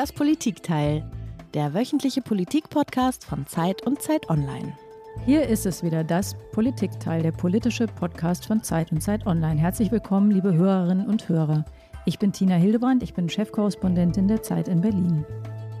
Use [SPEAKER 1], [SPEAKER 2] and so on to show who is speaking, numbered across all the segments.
[SPEAKER 1] Das Politikteil, der wöchentliche Politikpodcast von Zeit und Zeit Online.
[SPEAKER 2] Hier ist es wieder, das Politikteil, der politische Podcast von Zeit und Zeit Online. Herzlich willkommen, liebe Hörerinnen und Hörer. Ich bin Tina Hildebrand, ich bin Chefkorrespondentin der Zeit in Berlin.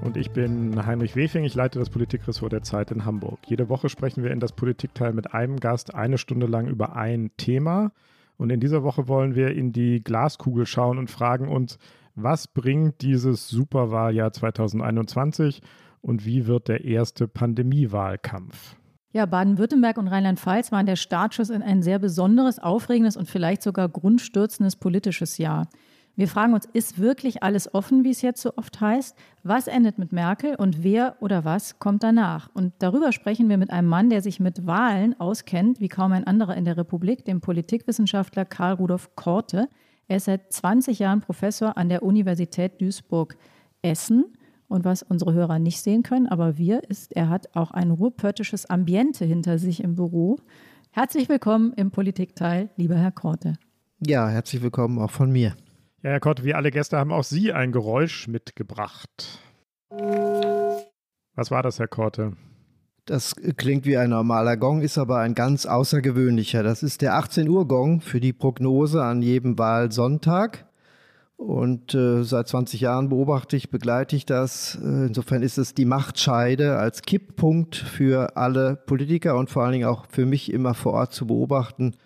[SPEAKER 3] Und ich bin Heinrich Wefing, ich leite das Politikressort der Zeit in Hamburg. Jede Woche sprechen wir in das Politikteil mit einem Gast eine Stunde lang über ein Thema. Und in dieser Woche wollen wir in die Glaskugel schauen und fragen uns, was bringt dieses Superwahljahr 2021 und wie wird der erste Pandemiewahlkampf?
[SPEAKER 2] Ja, Baden-Württemberg und Rheinland-Pfalz waren der Startschuss in ein sehr besonderes, aufregendes und vielleicht sogar grundstürzendes politisches Jahr. Wir fragen uns, ist wirklich alles offen, wie es jetzt so oft heißt? Was endet mit Merkel und wer oder was kommt danach? Und darüber sprechen wir mit einem Mann, der sich mit Wahlen auskennt, wie kaum ein anderer in der Republik, dem Politikwissenschaftler Karl Rudolf Korte. Er ist seit 20 Jahren Professor an der Universität Duisburg-Essen. Und was unsere Hörer nicht sehen können, aber wir, ist, er hat auch ein ruhrpöttisches Ambiente hinter sich im Büro. Herzlich willkommen im Politikteil, lieber Herr Korte.
[SPEAKER 4] Ja, herzlich willkommen auch von mir.
[SPEAKER 3] Ja, Herr Korte, wie alle Gäste haben auch Sie ein Geräusch mitgebracht. Was war das, Herr Korte?
[SPEAKER 4] Das klingt wie ein normaler Gong, ist aber ein ganz außergewöhnlicher. Das ist der 18 Uhr Gong für die Prognose an jedem Wahlsonntag. Und äh, seit 20 Jahren beobachte ich, begleite ich das. Äh, insofern ist es die Machtscheide als Kipppunkt für alle Politiker und vor allen Dingen auch für mich immer vor Ort zu beobachten,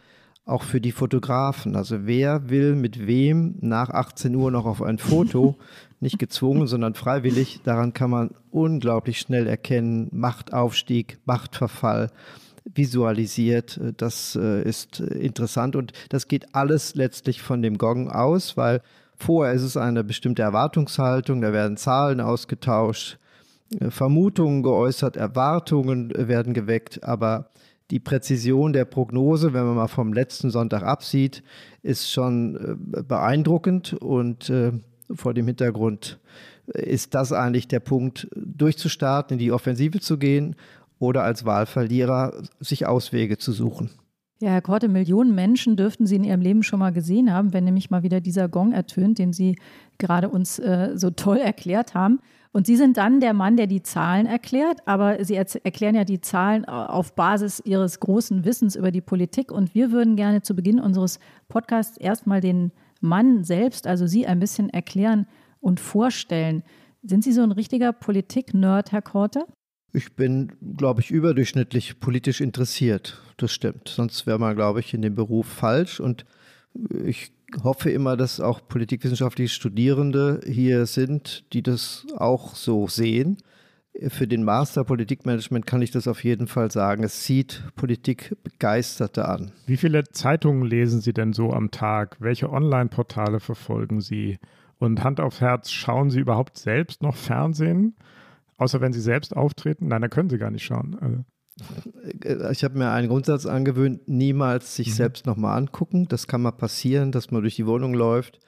[SPEAKER 4] auch für die Fotografen. Also wer will mit wem nach 18 Uhr noch auf ein Foto? Nicht gezwungen, sondern freiwillig. Daran kann man unglaublich schnell erkennen, Machtaufstieg, Machtverfall visualisiert. Das äh, ist interessant und das geht alles letztlich von dem Gong aus, weil vorher ist es eine bestimmte Erwartungshaltung, da werden Zahlen ausgetauscht, äh, Vermutungen geäußert, Erwartungen werden geweckt, aber die Präzision der Prognose, wenn man mal vom letzten Sonntag absieht, ist schon äh, beeindruckend und äh, vor dem Hintergrund ist das eigentlich der Punkt, durchzustarten, in die Offensive zu gehen oder als Wahlverlierer sich Auswege zu suchen.
[SPEAKER 2] Ja, Herr Korte, Millionen Menschen dürften Sie in Ihrem Leben schon mal gesehen haben, wenn nämlich mal wieder dieser Gong ertönt, den Sie gerade uns äh, so toll erklärt haben. Und Sie sind dann der Mann, der die Zahlen erklärt, aber Sie erklären ja die Zahlen äh, auf Basis Ihres großen Wissens über die Politik. Und wir würden gerne zu Beginn unseres Podcasts erstmal den Mann selbst, also Sie, ein bisschen erklären und vorstellen. Sind Sie so ein richtiger Politik-Nerd, Herr Korte?
[SPEAKER 4] Ich bin, glaube ich, überdurchschnittlich politisch interessiert. Das stimmt. Sonst wäre man, glaube ich, in dem Beruf falsch. Und ich hoffe immer, dass auch politikwissenschaftliche Studierende hier sind, die das auch so sehen. Für den Master Politikmanagement kann ich das auf jeden Fall sagen. Es zieht Politikbegeisterte an.
[SPEAKER 3] Wie viele Zeitungen lesen Sie denn so am Tag? Welche Online-Portale verfolgen Sie? Und Hand aufs Herz, schauen Sie überhaupt selbst noch Fernsehen? Außer wenn Sie selbst auftreten? Nein, da können Sie gar nicht schauen. Also.
[SPEAKER 4] Ich habe mir einen Grundsatz angewöhnt, niemals sich mhm. selbst nochmal angucken. Das kann mal passieren, dass man durch die Wohnung läuft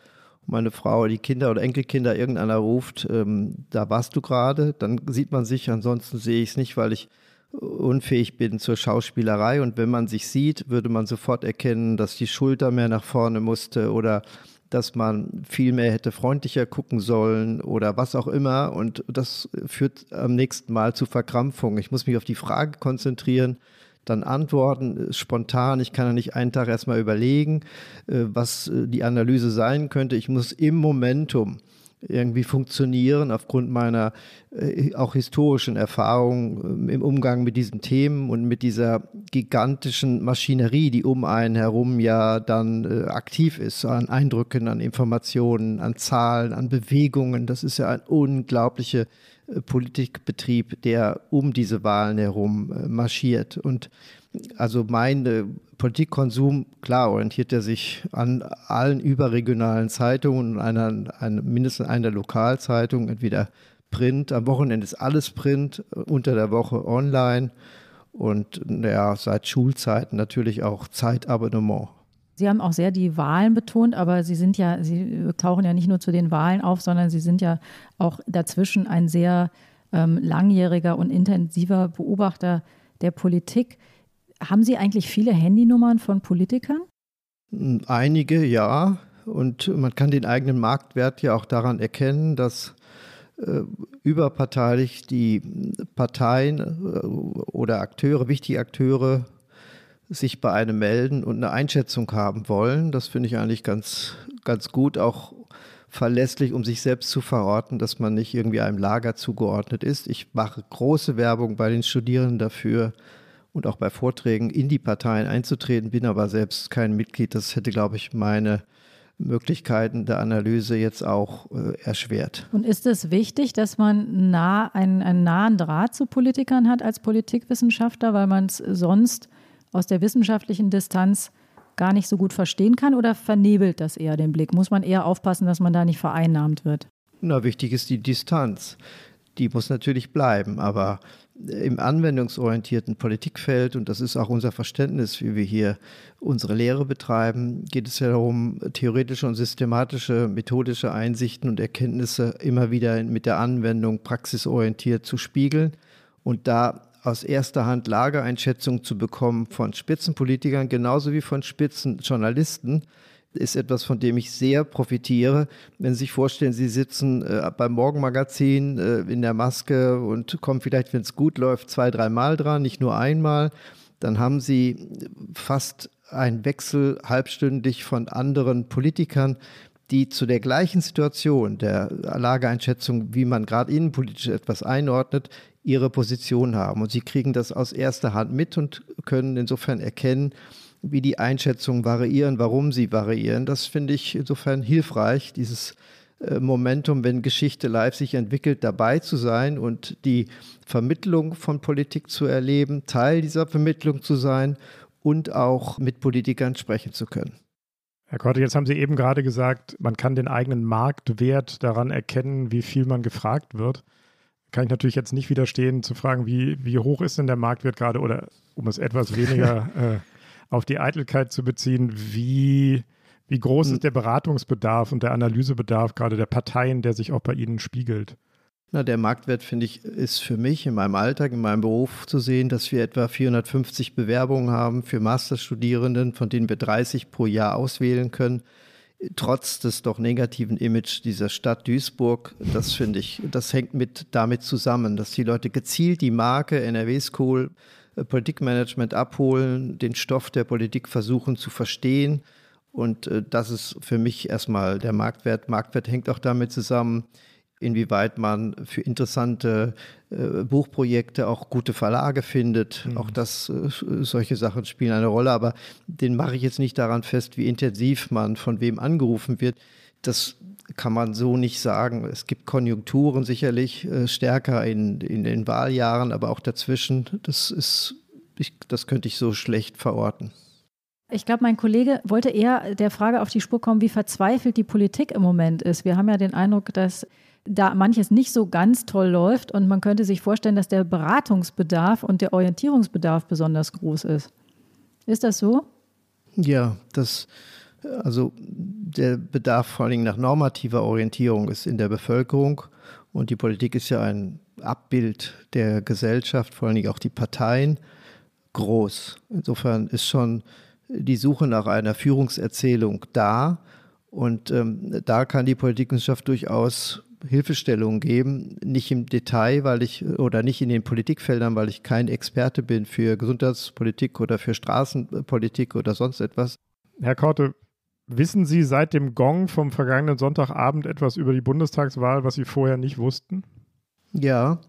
[SPEAKER 4] und meine Frau, die Kinder oder Enkelkinder, irgendeiner ruft, ähm, da warst du gerade. Dann sieht man sich, ansonsten sehe ich es nicht, weil ich unfähig bin zur Schauspielerei. Und wenn man sich sieht, würde man sofort erkennen, dass die Schulter mehr nach vorne musste oder dass man viel mehr hätte freundlicher gucken sollen oder was auch immer. Und das führt am nächsten Mal zu Verkrampfung. Ich muss mich auf die Frage konzentrieren, dann antworten spontan. Ich kann ja nicht einen Tag erstmal überlegen, äh, was äh, die Analyse sein könnte. Ich muss im Momentum irgendwie funktionieren aufgrund meiner äh, auch historischen Erfahrung äh, im Umgang mit diesen Themen und mit dieser gigantischen Maschinerie, die um einen herum ja dann äh, aktiv ist, an Eindrücken, an Informationen, an Zahlen, an Bewegungen. Das ist ja ein unglaublicher äh, Politikbetrieb, der um diese Wahlen herum äh, marschiert. Und also mein äh, Politikkonsum, klar, orientiert er sich an allen überregionalen Zeitungen und einer, einer, mindestens einer Lokalzeitung, entweder Print, am Wochenende ist alles Print, unter der Woche online und ja, seit Schulzeiten natürlich auch Zeitabonnement.
[SPEAKER 2] Sie haben auch sehr die Wahlen betont, aber Sie sind ja, Sie tauchen ja nicht nur zu den Wahlen auf, sondern Sie sind ja auch dazwischen ein sehr ähm, langjähriger und intensiver Beobachter der Politik. Haben Sie eigentlich viele Handynummern von Politikern?
[SPEAKER 4] Einige, ja. Und man kann den eigenen Marktwert ja auch daran erkennen, dass äh, überparteilich die Parteien äh, oder Akteure, wichtige Akteure sich bei einem melden und eine Einschätzung haben wollen. Das finde ich eigentlich ganz, ganz gut, auch verlässlich, um sich selbst zu verorten, dass man nicht irgendwie einem Lager zugeordnet ist. Ich mache große Werbung bei den Studierenden dafür und auch bei Vorträgen in die Parteien einzutreten, bin aber selbst kein Mitglied. Das hätte, glaube ich, meine Möglichkeiten der Analyse jetzt auch äh, erschwert.
[SPEAKER 2] Und ist es wichtig, dass man nah, einen, einen nahen Draht zu Politikern hat als Politikwissenschaftler, weil man es sonst aus der wissenschaftlichen Distanz gar nicht so gut verstehen kann oder vernebelt das eher den Blick? Muss man eher aufpassen, dass man da nicht vereinnahmt wird?
[SPEAKER 4] Na, wichtig ist die Distanz. Die muss natürlich bleiben, aber im anwendungsorientierten Politikfeld, und das ist auch unser Verständnis, wie wir hier unsere Lehre betreiben, geht es ja darum, theoretische und systematische, methodische Einsichten und Erkenntnisse immer wieder mit der Anwendung praxisorientiert zu spiegeln und da aus erster Hand Lageeinschätzungen zu bekommen von Spitzenpolitikern genauso wie von Spitzenjournalisten, ist etwas, von dem ich sehr profitiere. Wenn Sie sich vorstellen, Sie sitzen äh, beim Morgenmagazin äh, in der Maske und kommen vielleicht, wenn es gut läuft, zwei, dreimal dran, nicht nur einmal, dann haben Sie fast einen Wechsel halbstündig von anderen Politikern, die zu der gleichen Situation der Lageeinschätzung, wie man gerade innenpolitisch etwas einordnet, ihre Position haben. Und sie kriegen das aus erster Hand mit und können insofern erkennen, wie die Einschätzungen variieren, warum sie variieren. Das finde ich insofern hilfreich, dieses äh, Momentum, wenn Geschichte live sich entwickelt, dabei zu sein und die Vermittlung von Politik zu erleben, Teil dieser Vermittlung zu sein und auch mit Politikern sprechen zu können.
[SPEAKER 3] Herr Korte, jetzt haben Sie eben gerade gesagt, man kann den eigenen Marktwert daran erkennen, wie viel man gefragt wird kann ich natürlich jetzt nicht widerstehen zu fragen, wie, wie hoch ist denn der Marktwert gerade oder um es etwas weniger äh, auf die Eitelkeit zu beziehen, wie, wie groß ist hm. der Beratungsbedarf und der Analysebedarf gerade der Parteien, der sich auch bei Ihnen spiegelt?
[SPEAKER 4] Na, der Marktwert, finde ich, ist für mich in meinem Alltag, in meinem Beruf zu sehen, dass wir etwa 450 Bewerbungen haben für Masterstudierenden, von denen wir 30 pro Jahr auswählen können trotz des doch negativen Image dieser Stadt Duisburg, das finde ich, das hängt mit damit zusammen, dass die Leute gezielt die Marke NRW School Politikmanagement abholen, den Stoff der Politik versuchen zu verstehen. Und äh, das ist für mich erstmal der Marktwert. Marktwert hängt auch damit zusammen, inwieweit man für interessante äh, Buchprojekte auch gute Verlage findet. Mhm. Auch das, äh, solche Sachen spielen eine Rolle, aber den mache ich jetzt nicht daran fest, wie intensiv man von wem angerufen wird. Das kann man so nicht sagen. Es gibt Konjunkturen sicherlich äh, stärker in, in den Wahljahren, aber auch dazwischen. Das ist, ich, das könnte ich so schlecht verorten.
[SPEAKER 2] Ich glaube, mein Kollege wollte eher der Frage auf die Spur kommen, wie verzweifelt die Politik im Moment ist. Wir haben ja den Eindruck, dass da manches nicht so ganz toll läuft und man könnte sich vorstellen, dass der Beratungsbedarf und der Orientierungsbedarf besonders groß ist. Ist das so?
[SPEAKER 4] Ja, das, also der Bedarf vor allem nach normativer Orientierung ist in der Bevölkerung und die Politik ist ja ein Abbild der Gesellschaft, vor allem auch die Parteien, groß. Insofern ist schon die Suche nach einer Führungserzählung da. Und ähm, da kann die Politikwissenschaft durchaus Hilfestellungen geben, nicht im Detail, weil ich oder nicht in den Politikfeldern, weil ich kein Experte bin für Gesundheitspolitik oder für Straßenpolitik oder sonst etwas.
[SPEAKER 3] Herr Korte, wissen Sie seit dem Gong vom vergangenen Sonntagabend etwas über die Bundestagswahl, was Sie vorher nicht wussten?
[SPEAKER 4] Ja.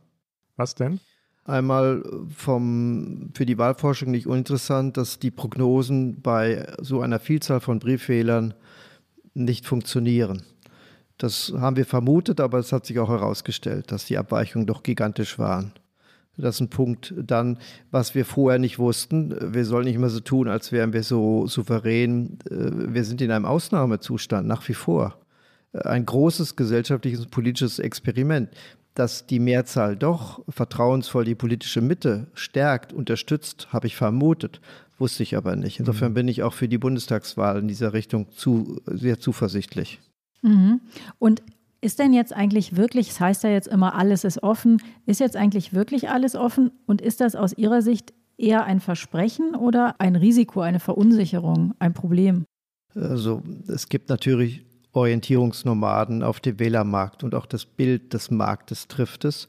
[SPEAKER 3] Was denn?
[SPEAKER 4] Einmal vom, für die Wahlforschung nicht uninteressant, dass die Prognosen bei so einer Vielzahl von Brieffehlern nicht funktionieren. Das haben wir vermutet, aber es hat sich auch herausgestellt, dass die Abweichungen doch gigantisch waren. Das ist ein Punkt dann, was wir vorher nicht wussten. Wir sollen nicht mehr so tun, als wären wir so souverän. Äh, wir sind in einem Ausnahmezustand nach wie vor. Ein großes gesellschaftliches und politisches Experiment, dass die Mehrzahl doch vertrauensvoll die politische Mitte stärkt, unterstützt, habe ich vermutet, wusste ich aber nicht. Insofern mhm. bin ich auch für die Bundestagswahl in dieser Richtung zu, sehr zuversichtlich.
[SPEAKER 2] Mhm. Und ist denn jetzt eigentlich wirklich, es das heißt ja jetzt immer, alles ist offen, ist jetzt eigentlich wirklich alles offen und ist das aus Ihrer Sicht eher ein Versprechen oder ein Risiko, eine Verunsicherung, ein Problem?
[SPEAKER 4] Also es gibt natürlich Orientierungsnomaden auf dem Wählermarkt und auch das Bild des Marktes trifft es.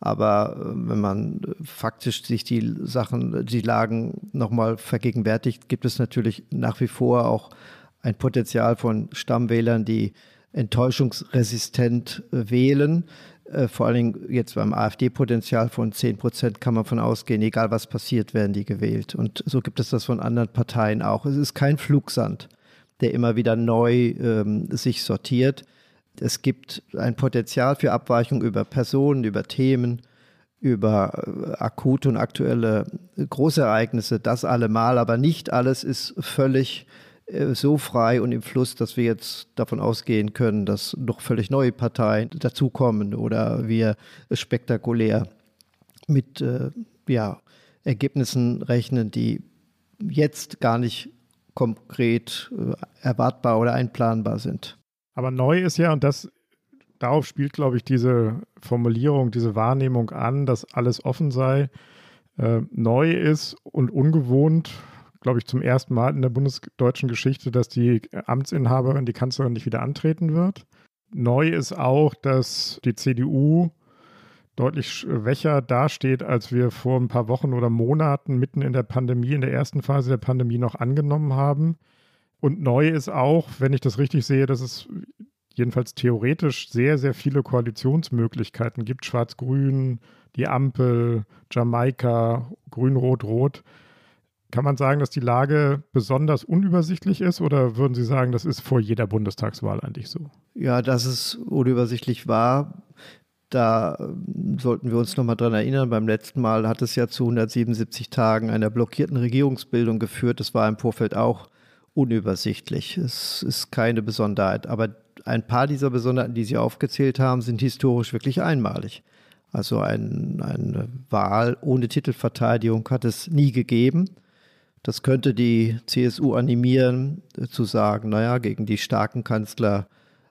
[SPEAKER 4] Aber äh, wenn man äh, faktisch sich die Sachen, die Lagen nochmal vergegenwärtigt, gibt es natürlich nach wie vor auch ein Potenzial von Stammwählern, die enttäuschungsresistent äh, wählen. Vor allen Dingen jetzt beim AfD-Potenzial von 10 Prozent kann man von ausgehen, egal was passiert, werden die gewählt. Und so gibt es das von anderen Parteien auch. Es ist kein Flugsand, der immer wieder neu ähm, sich sortiert es gibt ein Potenzial für Abweichung über Personen, über Themen, über äh, akute und aktuelle Großereignisse, das allemal, aber nicht alles ist völlig äh, so frei und im Fluss, dass wir jetzt davon ausgehen können, dass noch völlig neue Parteien dazukommen oder wir spektakulär mit äh, ja, Ergebnissen rechnen, die jetzt gar nicht konkret äh, erwartbar oder einplanbar sind.
[SPEAKER 3] Aber neu ist ja, und das darauf spielt, glaube ich, diese Formulierung, diese Wahrnehmung an, dass alles offen sei, äh, neu ist und ungewohnt, glaube ich, zum ersten Mal in der bundesdeutschen Geschichte, dass die Amtsinhaberin, die Kanzlerin nicht wieder antreten wird. Neu ist auch, dass die CDU deutlich schwächer dasteht, als wir vor ein paar Wochen oder Monaten mitten in der Pandemie, in der ersten Phase der Pandemie noch angenommen haben. Und neu ist auch, wenn ich das richtig sehe, dass es jedenfalls theoretisch sehr, sehr viele Koalitionsmöglichkeiten gibt. Schwarz-Grün, die Ampel, Jamaika, Grün-Rot-Rot. Kann man sagen, dass die Lage besonders unübersichtlich ist oder würden Sie sagen, das ist vor jeder Bundestagswahl eigentlich so?
[SPEAKER 4] Ja, dass es unübersichtlich war, da ähm, sollten wir uns nochmal dran erinnern. Beim letzten Mal hat es ja zu 177 Tagen einer blockierten Regierungsbildung geführt. Das war im Vorfeld auch unübersichtlich. Es ist keine Besonderheit. Aber ein paar dieser Besonderheiten, die Sie aufgezählt haben, sind historisch wirklich einmalig. Also ein, eine Wahl ohne Titelverteidigung hat es nie gegeben. Das könnte die CSU animieren, zu sagen, naja, gegen die starken Kanzler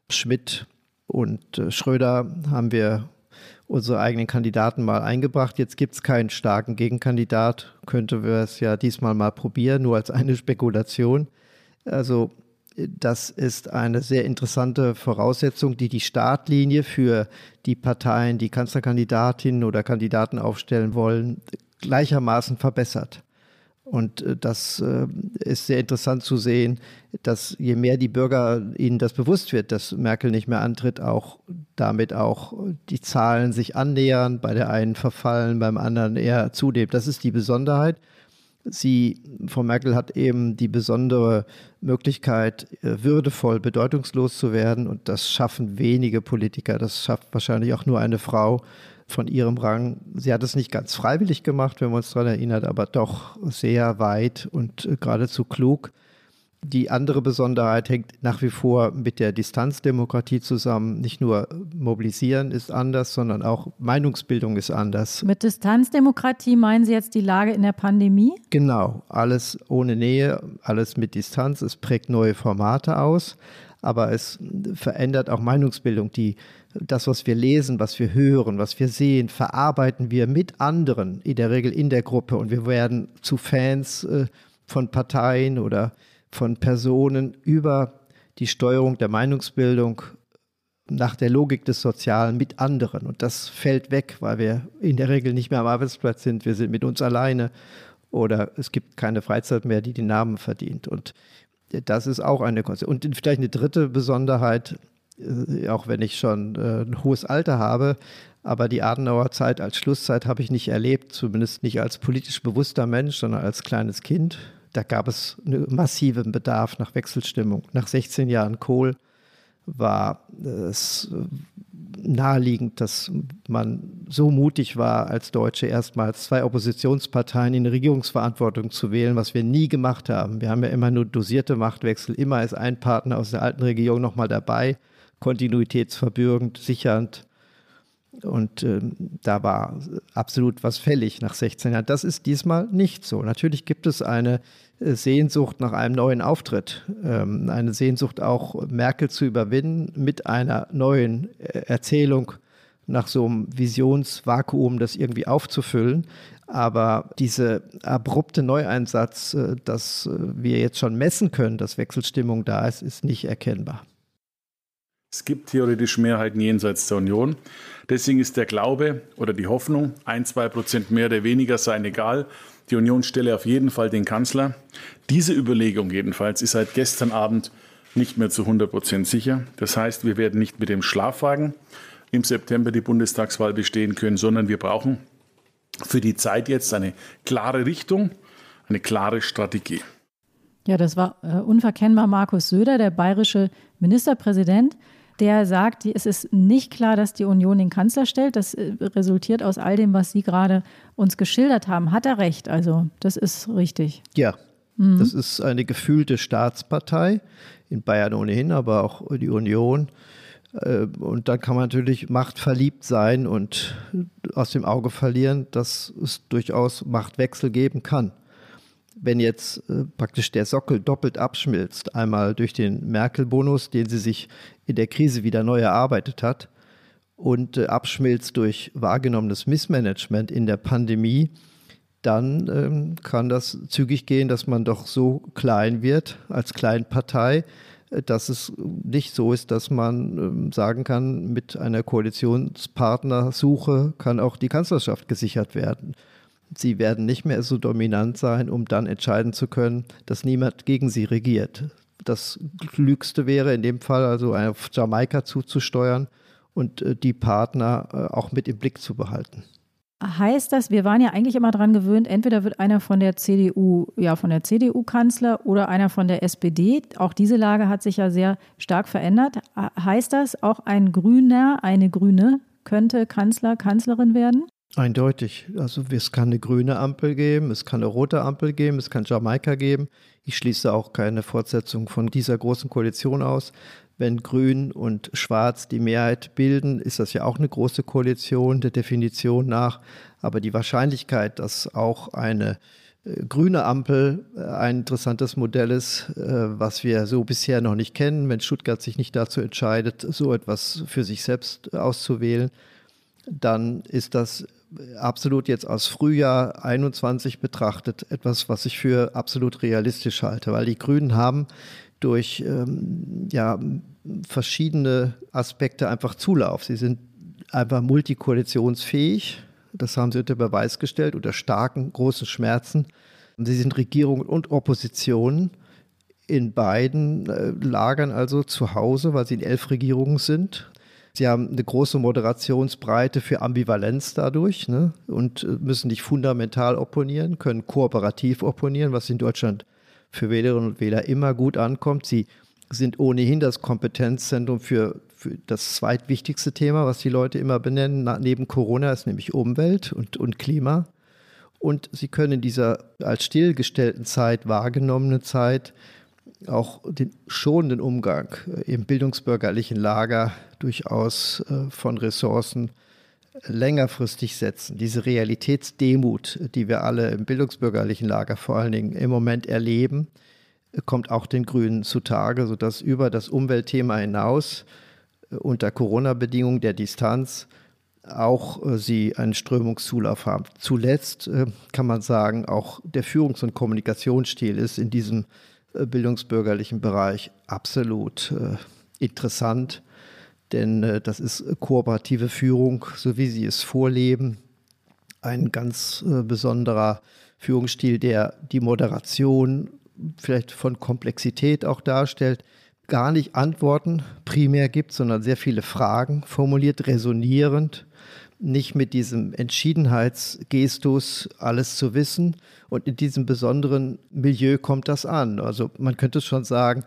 [SPEAKER 4] Schmidt und äh, Schröder haben wir unsere eigenen Kandidaten mal eingebracht. Jetzt gibt es keinen starken Gegenkandidat. Könnte wir es ja diesmal mal probieren, nur als eine Spekulation. Also das ist eine sehr interessante Voraussetzung, die die Startlinie für die Parteien, die Kanzlerkandidatinnen oder Kandidaten aufstellen wollen, gleichermaßen verbessert. Und äh, das äh, ist sehr interessant zu sehen, dass je mehr die Bürger ihnen das bewusst wird, dass Merkel nicht mehr antritt, auch damit auch die Zahlen sich annähern, bei der einen verfallen, beim anderen eher zunehmen. Das ist die Besonderheit. Sie, Frau Merkel hat eben die besondere Möglichkeit, äh, würdevoll, bedeutungslos zu werden. Und das schaffen wenige Politiker. Das schafft wahrscheinlich auch nur eine Frau von ihrem Rang. Sie hat es nicht ganz freiwillig gemacht, wenn man uns daran erinnert, aber doch sehr weit und äh, geradezu klug. Die andere Besonderheit hängt nach wie vor mit der Distanzdemokratie zusammen. Nicht nur Mobilisieren ist anders, sondern auch Meinungsbildung ist anders.
[SPEAKER 2] Mit Distanzdemokratie meinen Sie jetzt die Lage in der Pandemie?
[SPEAKER 4] Genau, alles ohne Nähe, alles mit Distanz. Es prägt neue Formate aus, aber es verändert auch Meinungsbildung. Die, das, was wir lesen, was wir hören, was wir sehen, verarbeiten wir mit anderen, in der Regel in der Gruppe. Und wir werden zu Fans äh, von Parteien oder von Personen über die Steuerung der Meinungsbildung nach der Logik des Sozialen mit anderen. Und das fällt weg, weil wir in der Regel nicht mehr am Arbeitsplatz sind. Wir sind mit uns alleine oder es gibt keine Freizeit mehr, die den Namen verdient. Und das ist auch eine Konsequenz. Und vielleicht eine dritte Besonderheit, auch wenn ich schon äh, ein hohes Alter habe, aber die Adenauer Zeit als Schlusszeit habe ich nicht erlebt, zumindest nicht als politisch bewusster Mensch, sondern als kleines Kind. Da gab es einen massiven Bedarf nach Wechselstimmung. Nach 16 Jahren Kohl war es naheliegend, dass man so mutig war, als Deutsche erstmals zwei Oppositionsparteien in Regierungsverantwortung zu wählen, was wir nie gemacht haben. Wir haben ja immer nur dosierte Machtwechsel. Immer ist ein Partner aus der alten Regierung nochmal dabei, kontinuitätsverbürgend, sichernd. Und äh, da war absolut was fällig nach 16 Jahren. Das ist diesmal nicht so. Natürlich gibt es eine äh, Sehnsucht nach einem neuen Auftritt, ähm, eine Sehnsucht auch Merkel zu überwinden mit einer neuen äh, Erzählung nach so einem Visionsvakuum, das irgendwie aufzufüllen. Aber diese abrupte Neueinsatz, äh, dass wir jetzt schon messen können, dass Wechselstimmung da ist, ist nicht erkennbar.
[SPEAKER 5] Es gibt theoretisch Mehrheiten jenseits der Union. Deswegen ist der Glaube oder die Hoffnung, ein, zwei Prozent mehr oder weniger seien egal. Die Union stelle auf jeden Fall den Kanzler. Diese Überlegung jedenfalls ist seit gestern Abend nicht mehr zu 100 Prozent sicher. Das heißt, wir werden nicht mit dem Schlafwagen im September die Bundestagswahl bestehen können, sondern wir brauchen für die Zeit jetzt eine klare Richtung, eine klare Strategie.
[SPEAKER 2] Ja, das war äh, unverkennbar Markus Söder, der bayerische Ministerpräsident der sagt, es ist nicht klar, dass die Union den Kanzler stellt. Das äh, resultiert aus all dem, was Sie gerade uns geschildert haben. Hat er recht? Also, das ist richtig.
[SPEAKER 4] Ja, mhm. das ist eine gefühlte Staatspartei, in Bayern ohnehin, aber auch die Union. Äh, und dann kann man natürlich machtverliebt sein und aus dem Auge verlieren, dass es durchaus Machtwechsel geben kann wenn jetzt äh, praktisch der Sockel doppelt abschmilzt, einmal durch den Merkel-Bonus, den sie sich in der Krise wieder neu erarbeitet hat, und äh, abschmilzt durch wahrgenommenes Missmanagement in der Pandemie, dann ähm, kann das zügig gehen, dass man doch so klein wird als Kleinpartei, äh, dass es nicht so ist, dass man ähm, sagen kann, mit einer Koalitionspartnersuche kann auch die Kanzlerschaft gesichert werden sie werden nicht mehr so dominant sein, um dann entscheiden zu können, dass niemand gegen sie regiert. Das Klügste wäre in dem Fall also auf Jamaika zuzusteuern und äh, die Partner äh, auch mit im Blick zu behalten.
[SPEAKER 2] Heißt das, wir waren ja eigentlich immer daran gewöhnt, entweder wird einer von der CDU, ja, von der CDU Kanzler oder einer von der SPD. Auch diese Lage hat sich ja sehr stark verändert. Heißt das, auch ein Grüner, eine Grüne könnte Kanzler, Kanzlerin werden?
[SPEAKER 4] Eindeutig. Also es kann eine grüne Ampel geben, es kann eine rote Ampel geben, es kann Jamaika geben. Ich schließe auch keine Fortsetzung von dieser großen Koalition aus. Wenn Grün und Schwarz die Mehrheit bilden, ist das ja auch eine große Koalition der Definition nach. Aber die Wahrscheinlichkeit, dass auch eine äh, grüne Ampel äh, ein interessantes Modell ist, äh, was wir so bisher noch nicht kennen, wenn Stuttgart sich nicht dazu entscheidet, so etwas für sich selbst auszuwählen, dann ist das absolut jetzt aus Frühjahr 21 betrachtet etwas, was ich für absolut realistisch halte, weil die Grünen haben durch ähm, ja, verschiedene Aspekte einfach Zulauf. Sie sind einfach multikoalitionsfähig. Das haben sie unter Beweis gestellt, unter starken, großen Schmerzen. Sie sind Regierung und Opposition in beiden äh, Lagern also zu Hause, weil sie in elf Regierungen sind. Sie haben eine große Moderationsbreite für Ambivalenz dadurch ne? und äh, müssen nicht fundamental opponieren, können kooperativ opponieren, was in Deutschland für Wählerinnen und Wähler immer gut ankommt. Sie sind ohnehin das Kompetenzzentrum für, für das zweitwichtigste Thema, was die Leute immer benennen, neben Corona ist nämlich Umwelt und, und Klima. Und sie können in dieser als stillgestellten Zeit wahrgenommenen Zeit auch den schonenden Umgang äh, im bildungsbürgerlichen Lager durchaus äh, von Ressourcen längerfristig setzen. Diese Realitätsdemut, die wir alle im bildungsbürgerlichen Lager vor allen Dingen im Moment erleben, kommt auch den Grünen zutage, sodass über das Umweltthema hinaus äh, unter Corona-Bedingungen der Distanz auch sie einen Strömungszulauf haben. Zuletzt kann man sagen, auch der Führungs- und Kommunikationsstil ist in diesem bildungsbürgerlichen Bereich absolut äh, interessant, denn äh, das ist kooperative Führung, so wie sie es vorleben. Ein ganz äh, besonderer Führungsstil, der die Moderation vielleicht von Komplexität auch darstellt, gar nicht Antworten primär gibt, sondern sehr viele Fragen formuliert, resonierend nicht mit diesem Entschiedenheitsgestus alles zu wissen. Und in diesem besonderen Milieu kommt das an. Also man könnte schon sagen,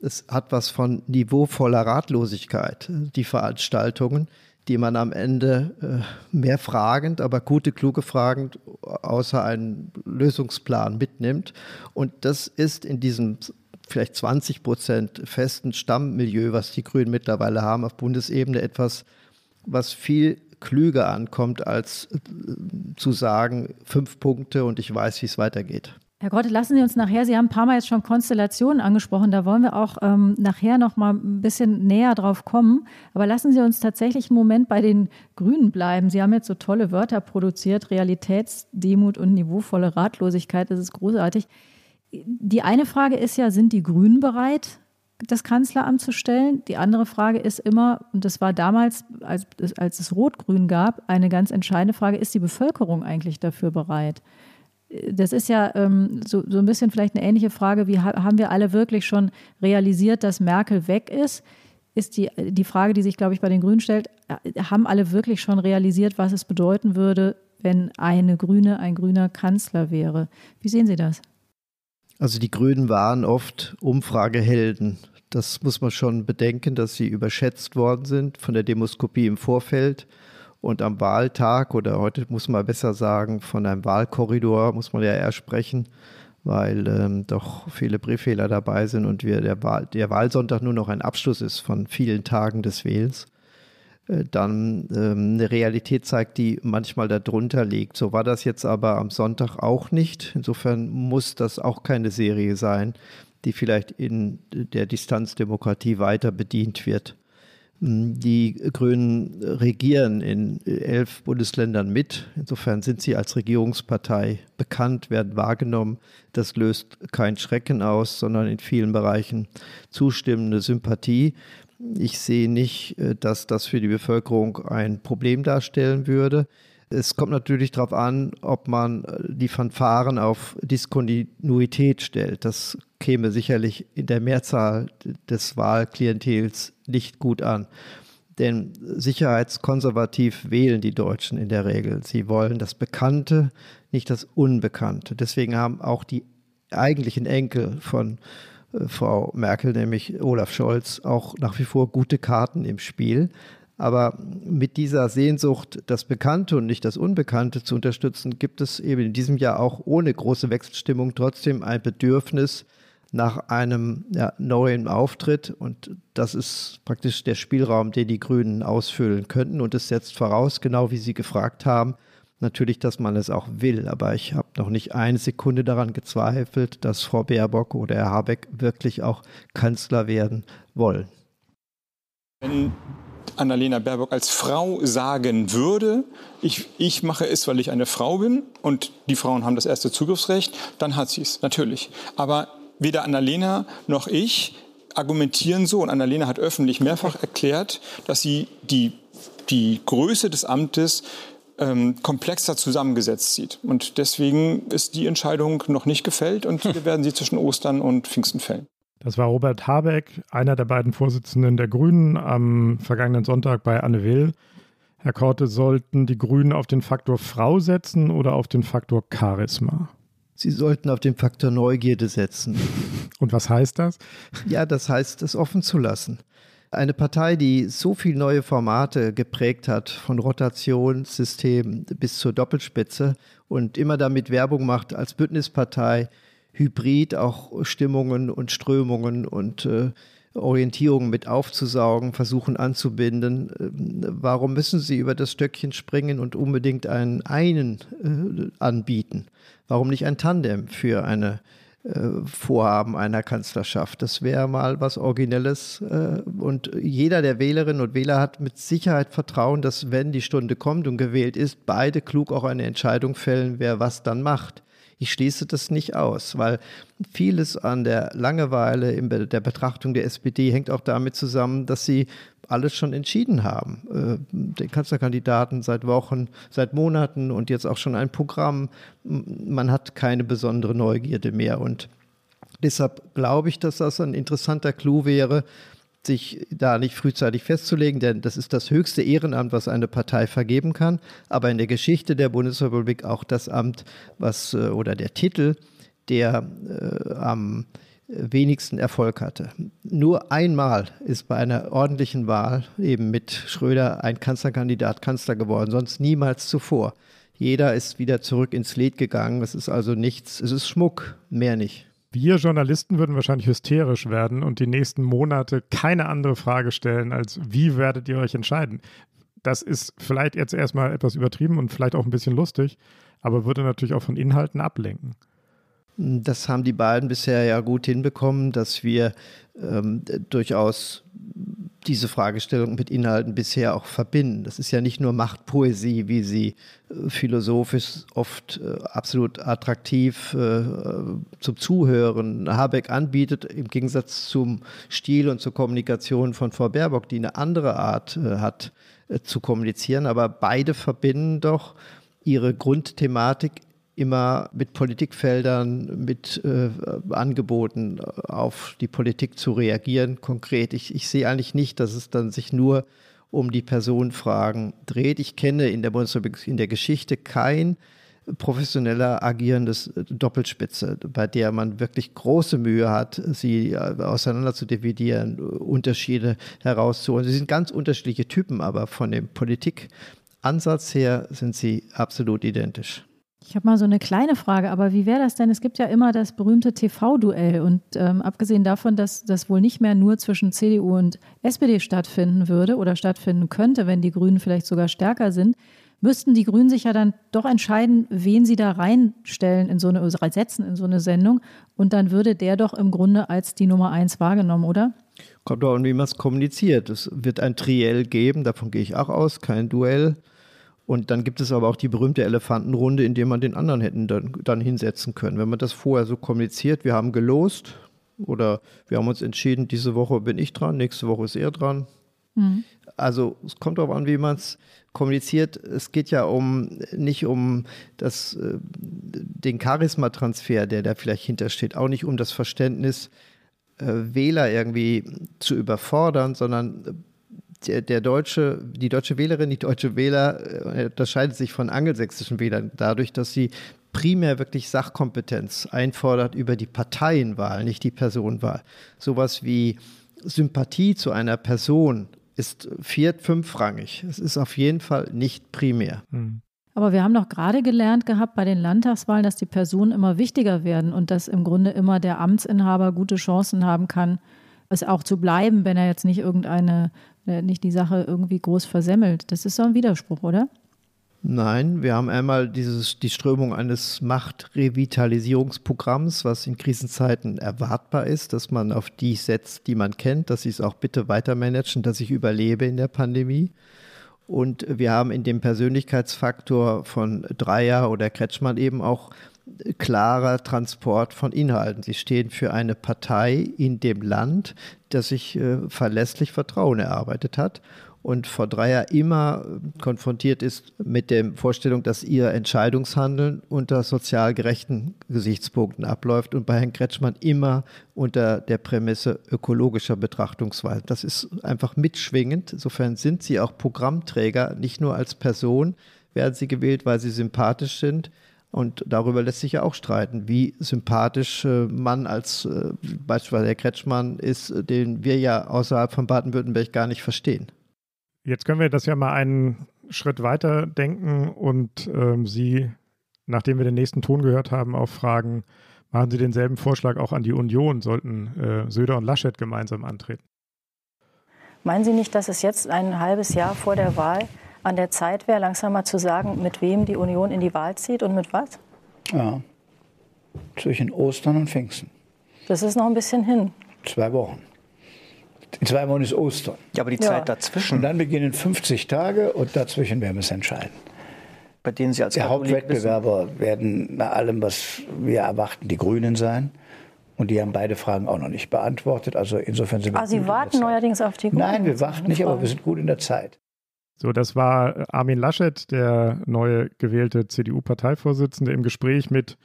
[SPEAKER 4] es hat was von niveauvoller Ratlosigkeit, die Veranstaltungen, die man am Ende äh, mehr fragend, aber gute, kluge Fragen außer einen Lösungsplan mitnimmt. Und das ist in diesem vielleicht 20 Prozent festen Stammmilieu, was die Grünen mittlerweile haben auf Bundesebene, etwas, was viel klüger ankommt, als äh, zu sagen, fünf Punkte und ich weiß, wie es weitergeht.
[SPEAKER 2] Herr Grotte, lassen Sie uns nachher, Sie haben ein paar Mal jetzt schon Konstellationen angesprochen, da wollen wir auch ähm, nachher noch mal ein bisschen näher drauf kommen. Aber lassen Sie uns tatsächlich einen Moment bei den Grünen bleiben. Sie haben jetzt so tolle Wörter produziert, Realitätsdemut und niveauvolle Ratlosigkeit, das ist großartig. Die eine Frage ist ja, sind die Grünen bereit, das Kanzleramt zu stellen. Die andere Frage ist immer, und das war damals, als, als es Rot-Grün gab, eine ganz entscheidende Frage, ist die Bevölkerung eigentlich dafür bereit? Das ist ja ähm, so, so ein bisschen vielleicht eine ähnliche Frage, wie haben wir alle wirklich schon realisiert, dass Merkel weg ist? Ist die, die Frage, die sich, glaube ich, bei den Grünen stellt, haben alle wirklich schon realisiert, was es bedeuten würde, wenn eine Grüne, ein grüner Kanzler wäre? Wie sehen Sie das?
[SPEAKER 4] Also die Grünen waren oft Umfragehelden. Das muss man schon bedenken, dass sie überschätzt worden sind von der Demoskopie im Vorfeld. Und am Wahltag oder heute muss man besser sagen, von einem Wahlkorridor muss man ja eher sprechen, weil ähm, doch viele Brieffehler dabei sind und wir der, Wahl, der Wahlsonntag nur noch ein Abschluss ist von vielen Tagen des Wählens. Äh, dann ähm, eine Realität zeigt, die manchmal darunter liegt. So war das jetzt aber am Sonntag auch nicht. Insofern muss das auch keine Serie sein, die vielleicht in der Distanzdemokratie weiter bedient wird. Hm, die Grünen regieren in elf Bundesländern mit. Insofern sind sie als Regierungspartei bekannt, werden wahrgenommen. Das löst kein Schrecken aus, sondern in vielen Bereichen zustimmende Sympathie. Ich sehe nicht, äh, dass das für die Bevölkerung ein Problem darstellen würde. Es kommt natürlich darauf an, ob man äh, die Fanfaren auf Diskontinuität stellt. Das käme sicherlich in der Mehrzahl des Wahlklientels nicht gut an. Denn sicherheitskonservativ wählen die Deutschen in der Regel. Sie wollen das Bekannte, nicht das Unbekannte. Deswegen haben auch die eigentlichen Enkel von Frau Merkel, nämlich Olaf Scholz, auch nach wie vor gute Karten im Spiel. Aber mit dieser Sehnsucht, das Bekannte und nicht das Unbekannte zu unterstützen, gibt es eben in diesem Jahr auch ohne große Wechselstimmung trotzdem ein Bedürfnis nach einem ja, neuen Auftritt. Und das ist praktisch der Spielraum, den die Grünen ausfüllen könnten. Und es setzt voraus, genau wie Sie gefragt haben, natürlich, dass man es auch will, aber ich habe noch nicht eine Sekunde daran gezweifelt, dass Frau Baerbock oder Herr Habeck wirklich auch Kanzler werden wollen.
[SPEAKER 6] Wenn Annalena Baerbock als Frau sagen würde, ich, ich mache es, weil ich eine Frau bin und die Frauen haben das erste Zugriffsrecht, dann hat sie es, natürlich. Aber weder Annalena noch ich argumentieren so und Annalena hat öffentlich mehrfach erklärt, dass sie die, die Größe des Amtes ähm, komplexer zusammengesetzt sieht. Und deswegen ist die Entscheidung noch nicht gefällt und wir werden sie zwischen Ostern und Pfingsten fällen.
[SPEAKER 3] Das war Robert Habeck, einer der beiden Vorsitzenden der Grünen, am vergangenen Sonntag bei Anne Will. Herr Korte, sollten die Grünen auf den Faktor Frau setzen oder auf den Faktor Charisma?
[SPEAKER 4] Sie sollten auf den Faktor Neugierde setzen.
[SPEAKER 3] Und was heißt das?
[SPEAKER 4] Ja, das heißt, es offen zu lassen. Eine Partei, die so viele neue Formate geprägt hat, von Rotationssystem bis zur Doppelspitze und immer damit Werbung macht als Bündnispartei, hybrid auch Stimmungen und Strömungen und äh, Orientierungen mit aufzusaugen, versuchen anzubinden. Äh, warum müssen sie über das Stöckchen springen und unbedingt einen einen äh, anbieten? Warum nicht ein Tandem für eine Vorhaben einer Kanzlerschaft. Das wäre mal was Originelles. Äh, und jeder der Wählerinnen und Wähler hat mit Sicherheit Vertrauen, dass wenn die Stunde kommt und gewählt ist, beide klug auch eine Entscheidung fällen, wer was dann macht. Ich schließe das nicht aus, weil vieles an der Langeweile in der Betrachtung der SPD hängt auch damit zusammen, dass sie alles schon entschieden haben. Äh, den Kanzlerkandidaten seit Wochen, seit Monaten und jetzt auch schon ein Programm. Man hat keine besondere Neugierde mehr. Und deshalb glaube ich, dass das ein interessanter Clou wäre, sich da nicht frühzeitig festzulegen, denn das ist das höchste Ehrenamt, was eine Partei vergeben kann, aber in der Geschichte der Bundesrepublik auch das Amt, was äh, oder der Titel, der äh, am wenigsten Erfolg hatte. Nur einmal ist bei einer ordentlichen Wahl eben mit Schröder ein Kanzlerkandidat Kanzler geworden, sonst niemals zuvor. Jeder ist wieder zurück ins Lied gegangen. Es ist also nichts, es ist Schmuck, mehr nicht.
[SPEAKER 3] Wir Journalisten würden wahrscheinlich hysterisch werden und die nächsten Monate keine andere Frage stellen, als wie werdet ihr euch entscheiden? Das ist vielleicht jetzt erstmal etwas übertrieben und vielleicht auch ein bisschen lustig, aber würde natürlich auch von Inhalten ablenken.
[SPEAKER 4] Das haben die beiden bisher ja gut hinbekommen, dass wir ähm, durchaus diese Fragestellung mit Inhalten bisher auch verbinden. Das ist ja nicht nur Machtpoesie, wie sie äh, philosophisch oft äh, absolut attraktiv äh, zum Zuhören Habeck anbietet, im Gegensatz zum Stil und zur Kommunikation von Frau Baerbock, die eine andere Art hat zu kommunizieren. Aber beide verbinden doch ihre Grundthematik immer mit Politikfeldern, mit äh, Angeboten auf die Politik zu reagieren, konkret. Ich, ich sehe eigentlich nicht, dass es dann sich nur um die Personenfragen dreht. Ich kenne in der in der Geschichte kein professioneller agierendes Doppelspitze, bei der man wirklich große Mühe hat, sie äh, auseinander zu dividieren, Unterschiede herauszuholen. Sie sind ganz unterschiedliche Typen, aber von dem Politikansatz her sind sie absolut identisch.
[SPEAKER 2] Ich habe mal so eine kleine Frage, aber wie wäre das denn? Es gibt ja immer das berühmte TV-Duell und ähm, abgesehen davon, dass das wohl nicht mehr nur zwischen CDU und SPD stattfinden würde oder stattfinden könnte, wenn die Grünen vielleicht sogar stärker sind, müssten die Grünen sich ja dann doch entscheiden, wen sie da reinstellen in so eine, setzen in so eine Sendung und dann würde der doch im Grunde als die Nummer eins wahrgenommen, oder?
[SPEAKER 4] Kommt auch an, wie man es kommuniziert. Es wird ein Triell geben, davon gehe ich auch aus, kein Duell. Und dann gibt es aber auch die berühmte Elefantenrunde, in der man den anderen hätten dann, dann hinsetzen können. Wenn man das vorher so kommuniziert, wir haben gelost oder wir haben uns entschieden, diese Woche bin ich dran, nächste Woche ist er dran. Mhm. Also es kommt darauf an, wie man es kommuniziert. Es geht ja um nicht um das, äh, den Charismatransfer, der da vielleicht hintersteht, auch nicht um das Verständnis, äh, Wähler irgendwie zu überfordern, sondern der, der, deutsche, die deutsche Wählerin, die deutsche Wähler äh, unterscheidet sich von angelsächsischen Wählern dadurch, dass sie primär wirklich Sachkompetenz einfordert über die Parteienwahl, nicht die Personenwahl. Sowas wie Sympathie zu einer Person ist viert-, fünfrangig. Es ist auf jeden Fall nicht primär.
[SPEAKER 2] Mhm. Aber wir haben doch gerade gelernt gehabt bei den Landtagswahlen, dass die Personen immer wichtiger werden und dass im Grunde immer der Amtsinhaber gute Chancen haben kann, es auch zu bleiben, wenn er jetzt nicht irgendeine äh, nicht die Sache irgendwie groß versemmelt. Das ist so ein Widerspruch, oder?
[SPEAKER 4] Nein, wir haben einmal dieses, die Strömung eines Machtrevitalisierungsprogramms, was in Krisenzeiten erwartbar ist, dass man auf die setzt, die man kennt, dass sie es auch bitte weiter managen, dass ich überlebe in der Pandemie. Und wir haben in dem Persönlichkeitsfaktor von Dreier oder Kretschmann eben auch klarer Transport von Inhalten. Sie stehen für eine Partei in dem Land, das sich äh, verlässlich Vertrauen erarbeitet hat und vor drei Jahren immer konfrontiert ist mit der Vorstellung, dass ihr Entscheidungshandeln unter sozial gerechten Gesichtspunkten abläuft und bei Herrn Kretschmann immer unter der Prämisse ökologischer Betrachtungsweise. Das ist einfach mitschwingend. Insofern sind sie auch Programmträger, nicht nur als Person werden sie gewählt, weil sie sympathisch sind, und darüber lässt sich ja auch streiten, wie sympathisch äh, man als äh, beispielsweise Herr Kretschmann ist, äh, den wir ja außerhalb von Baden-Württemberg gar nicht verstehen.
[SPEAKER 3] Jetzt können wir das ja mal einen Schritt weiter denken und ähm, Sie, nachdem wir den nächsten Ton gehört haben, auch fragen, machen Sie denselben Vorschlag auch an die Union, sollten äh, Söder und Laschet gemeinsam antreten?
[SPEAKER 7] Meinen Sie nicht, dass es jetzt ein halbes Jahr vor der Wahl an der Zeit wäre, langsam mal zu sagen, mit wem die Union in die Wahl zieht und mit was?
[SPEAKER 8] Ja, zwischen Ostern und Pfingsten.
[SPEAKER 7] Das ist noch ein bisschen hin.
[SPEAKER 8] Zwei Wochen. In zwei Wochen ist Ostern.
[SPEAKER 9] Ja, aber die Zeit ja. dazwischen.
[SPEAKER 8] Und dann beginnen 50 Tage und dazwischen werden wir es entscheiden.
[SPEAKER 9] Bei denen Sie als
[SPEAKER 8] Der Hauptwettbewerber wissen. werden nach allem, was wir erwarten, die Grünen sein. Und die haben beide Fragen auch noch nicht beantwortet. Also insofern sind wir.
[SPEAKER 7] Ah, Sie warten neuerdings auf die
[SPEAKER 8] Grünen? Nein, wir warten nicht, aber wir sind gut in der Zeit.
[SPEAKER 3] So, das war Armin Laschet, der neue gewählte CDU-Parteivorsitzende, im Gespräch mit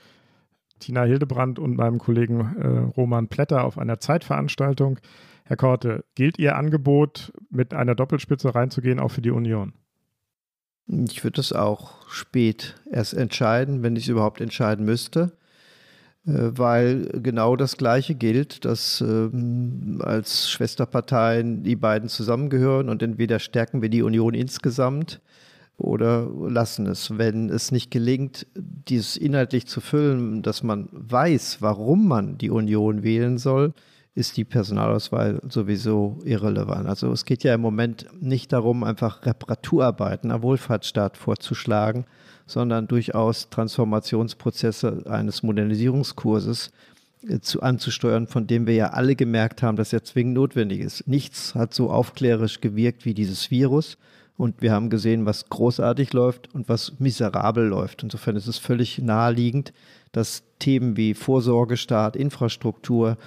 [SPEAKER 3] Tina Hildebrand und meinem Kollegen äh, Roman Plätter auf einer Zeitveranstaltung. Herr Korte, gilt Ihr Angebot, mit einer Doppelspitze reinzugehen, auch für die Union?
[SPEAKER 4] Ich würde es auch spät erst entscheiden, wenn ich es überhaupt entscheiden müsste. Äh, weil genau das Gleiche gilt, dass ähm, als Schwesterparteien die beiden zusammengehören und entweder stärken wir die Union insgesamt oder lassen es. Wenn es nicht gelingt, dieses inhaltlich zu füllen, dass man weiß, warum man die Union wählen soll, ist die Personalauswahl sowieso irrelevant. Also es geht ja im Moment nicht darum, einfach Reparaturarbeiten am Wohlfahrtsstaat vorzuschlagen, sondern durchaus Transformationsprozesse eines Modernisierungskurses, äh, zu, anzusteuern, von dem wir ja alle gemerkt haben, dass er zwingend notwendig ist. Nichts hat so aufklärerisch gewirkt wie dieses Virus. Und wir haben gesehen, was großartig läuft und was miserabel läuft. Insofern ist es völlig naheliegend, dass Themen wie Vorsorgestaat, Infrastruktur,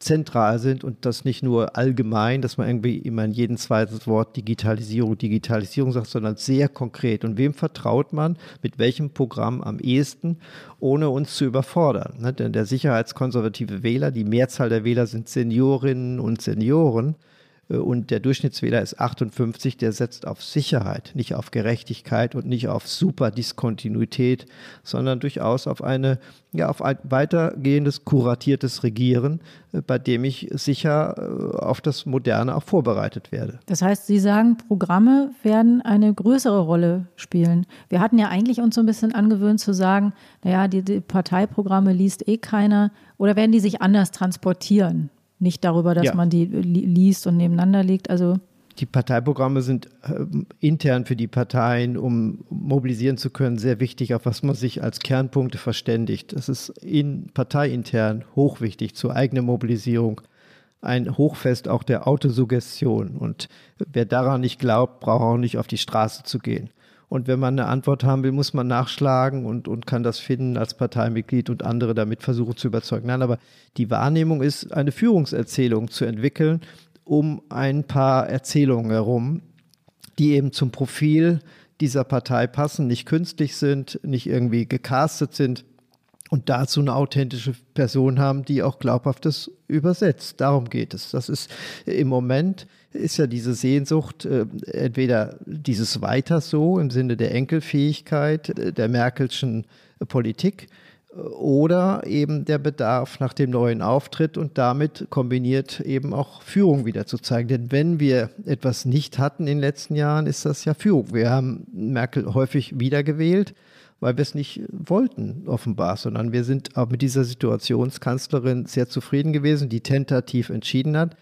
[SPEAKER 4] zentral sind und das nicht nur allgemein, dass man irgendwie immer in jedem zweiten Wort Digitalisierung, Digitalisierung sagt, sondern sehr konkret. Und wem vertraut man, mit welchem Programm am ehesten, ohne uns zu überfordern? Ne? Denn der sicherheitskonservative Wähler, die Mehrzahl der Wähler sind Seniorinnen und Senioren, und der Durchschnittswähler ist 58, der setzt auf Sicherheit, nicht auf Gerechtigkeit und nicht auf Superdiskontinuität, sondern durchaus auf eine, ja, auf ein weitergehendes, kuratiertes Regieren, äh, bei dem ich sicher äh, auf das Moderne auch vorbereitet werde.
[SPEAKER 2] Das heißt, Sie sagen, Programme werden eine größere Rolle spielen. Wir hatten ja eigentlich uns so ein bisschen angewöhnt zu sagen, naja, die, die Parteiprogramme liest eh keiner oder werden die sich anders transportieren? Nicht darüber, dass ja. man die liest und nebeneinander legt. Also
[SPEAKER 4] die Parteiprogramme sind äh, intern für die Parteien, um mobilisieren zu können, sehr wichtig, auf was man sich als Kernpunkte verständigt. Das ist in, parteiintern hochwichtig zur eigenen Mobilisierung. Ein Hochfest auch der Autosuggestion. Und wer daran nicht glaubt, braucht auch nicht auf die Straße zu gehen. Und wenn man eine Antwort haben will, muss man nachschlagen und, und kann das finden als Parteimitglied und andere damit versuchen zu überzeugen. Nein, aber die Wahrnehmung ist, eine Führungserzählung zu entwickeln, um ein paar Erzählungen herum, die eben zum Profil dieser Partei passen, nicht künstlich sind, nicht irgendwie gecastet sind und dazu eine authentische Person haben, die auch glaubhaftes übersetzt. Darum geht es. Das ist im Moment ist ja diese Sehnsucht, äh, entweder dieses weiter so im Sinne der Enkelfähigkeit äh, der Merkelschen Politik äh, oder eben der Bedarf nach dem neuen Auftritt und damit kombiniert eben auch Führung wieder zu zeigen. Denn wenn wir etwas nicht hatten in den letzten Jahren, ist das ja Führung. Wir haben Merkel häufig wiedergewählt weil wir es nicht wollten, offenbar, sondern wir sind auch mit dieser Situationskanzlerin sehr zufrieden gewesen, die tentativ entschieden hat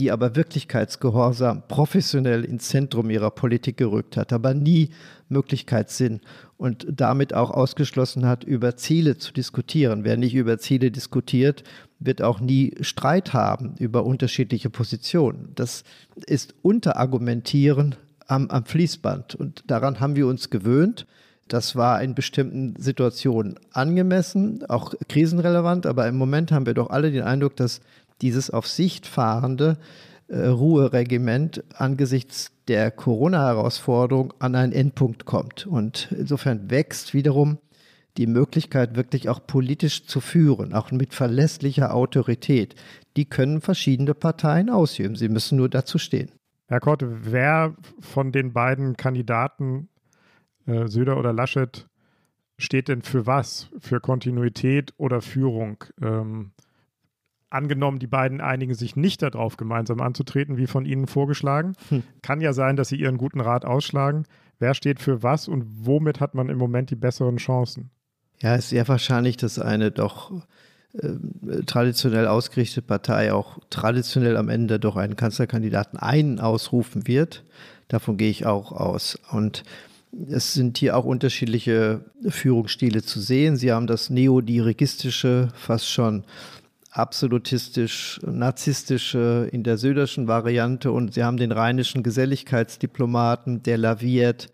[SPEAKER 4] die aber Wirklichkeitsgehorsam professionell ins Zentrum ihrer Politik gerückt hat, aber nie Möglichkeitssinn und damit auch ausgeschlossen hat, über Ziele zu diskutieren. Wer nicht über Ziele diskutiert, wird auch nie Streit haben über unterschiedliche Positionen. Das ist Unterargumentieren am, am Fließband und daran haben wir uns gewöhnt. Das war in bestimmten Situationen angemessen, auch krisenrelevant, aber im Moment haben wir doch alle den Eindruck, dass dieses auf Sicht fahrende äh, Ruheregiment angesichts der Corona-Herausforderung an einen Endpunkt kommt. Und insofern wächst wiederum die Möglichkeit, wirklich auch politisch zu führen, auch mit verlässlicher Autorität. Die können verschiedene Parteien ausüben. Sie müssen nur dazu stehen.
[SPEAKER 3] Herr Korte, wer von den beiden Kandidaten, äh, Söder oder Laschet, steht denn für was? Für Kontinuität oder Führung? Ähm, angenommen, die beiden einigen sich nicht darauf, gemeinsam anzutreten, wie von Ihnen vorgeschlagen. Hm. Kann ja sein, dass Sie Ihren guten Rat ausschlagen. Wer steht für was und womit hat man im Moment die besseren Chancen?
[SPEAKER 4] Ja, es ist sehr wahrscheinlich, dass eine doch äh, traditionell ausgerichtete Partei auch traditionell am Ende doch einen Kanzlerkandidaten einen ausrufen wird. Davon gehe ich auch aus. Und es sind hier auch unterschiedliche Führungsstile zu sehen. Sie haben das neodirigistische, fast schon absolutistisch, narzisstische in der söderschen Variante und sie haben den rheinischen Geselligkeitsdiplomaten, der laviert,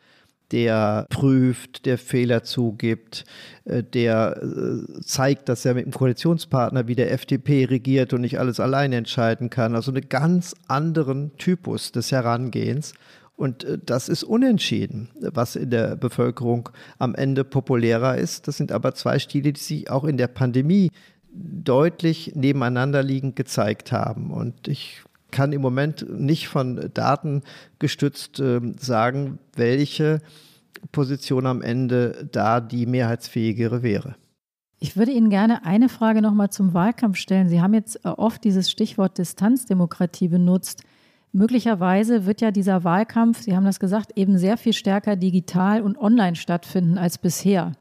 [SPEAKER 4] der prüft, der Fehler zugibt, äh, der äh, zeigt, dass er mit dem Koalitionspartner wie der FDP regiert und nicht alles alleine entscheiden kann. Also einen ganz anderen Typus des Herangehens. Und äh, das ist unentschieden, was in der Bevölkerung am Ende populärer ist. Das sind aber zwei Stile, die sich auch in der Pandemie deutlich nebeneinander liegend gezeigt haben. Und ich kann im Moment nicht von Daten gestützt äh, sagen, welche Position am Ende da die mehrheitsfähigere wäre.
[SPEAKER 2] Ich würde Ihnen gerne eine Frage nochmal zum Wahlkampf stellen. Sie haben jetzt äh, oft dieses Stichwort Distanzdemokratie benutzt. Möglicherweise wird ja dieser Wahlkampf, Sie haben das gesagt, eben sehr viel stärker digital und online stattfinden als bisher.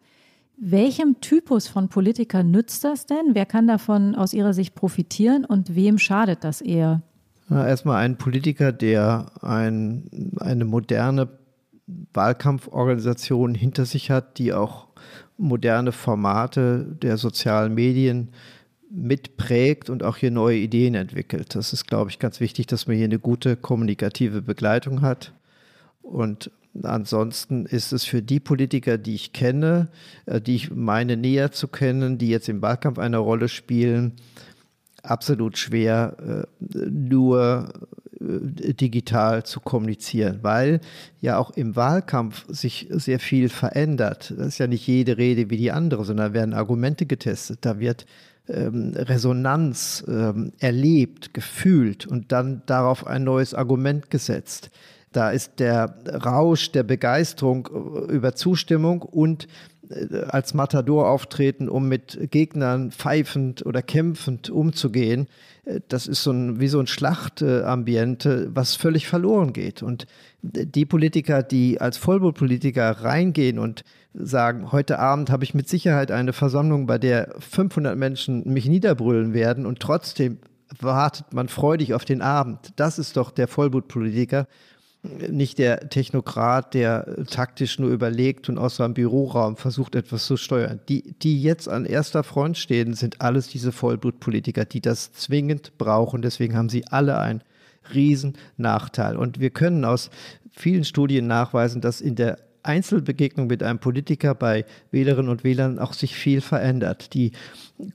[SPEAKER 2] Welchem Typus von Politiker nützt das denn? Wer kann davon aus Ihrer Sicht profitieren und wem schadet das eher?
[SPEAKER 4] Erstmal ein Politiker, der ein, eine moderne Wahlkampforganisation hinter sich hat, die auch moderne Formate der sozialen Medien mitprägt und auch hier neue Ideen entwickelt. Das ist, glaube ich, ganz wichtig, dass man hier eine gute kommunikative Begleitung hat. Und ansonsten ist es für die Politiker, die ich kenne, äh, die ich meine näher zu kennen, die jetzt im Wahlkampf eine Rolle spielen, absolut schwer, äh, nur äh, digital zu kommunizieren, weil ja auch im Wahlkampf sich sehr viel verändert. Das ist ja nicht jede Rede wie die andere, sondern werden Argumente getestet. Da wird ähm, Resonanz ähm, erlebt, gefühlt und dann darauf ein neues Argument gesetzt. Da ist der Rausch der Begeisterung äh, über Zustimmung und äh, als Matador auftreten, um mit Gegnern pfeifend oder kämpfend umzugehen. Äh, das ist so ein, wie so ein Schlachtambiente, was völlig verloren geht. Und die Politiker, die als Vollblutpolitiker reingehen und sagen, heute Abend habe ich mit Sicherheit eine Versammlung, bei der 500 Menschen mich niederbrüllen werden und trotzdem wartet man freudig auf den Abend. Das ist doch der Vollblutpolitiker nicht der Technokrat, der taktisch nur überlegt und aus seinem Büroraum versucht, etwas zu steuern. Die, die jetzt an erster Front stehen, sind alles diese Vollblutpolitiker, die das zwingend brauchen. Deswegen haben sie alle einen riesen Nachteil. Und wir können aus vielen Studien nachweisen, dass in der Einzelbegegnung mit einem Politiker bei Wählerinnen und Wählern auch sich viel verändert. Die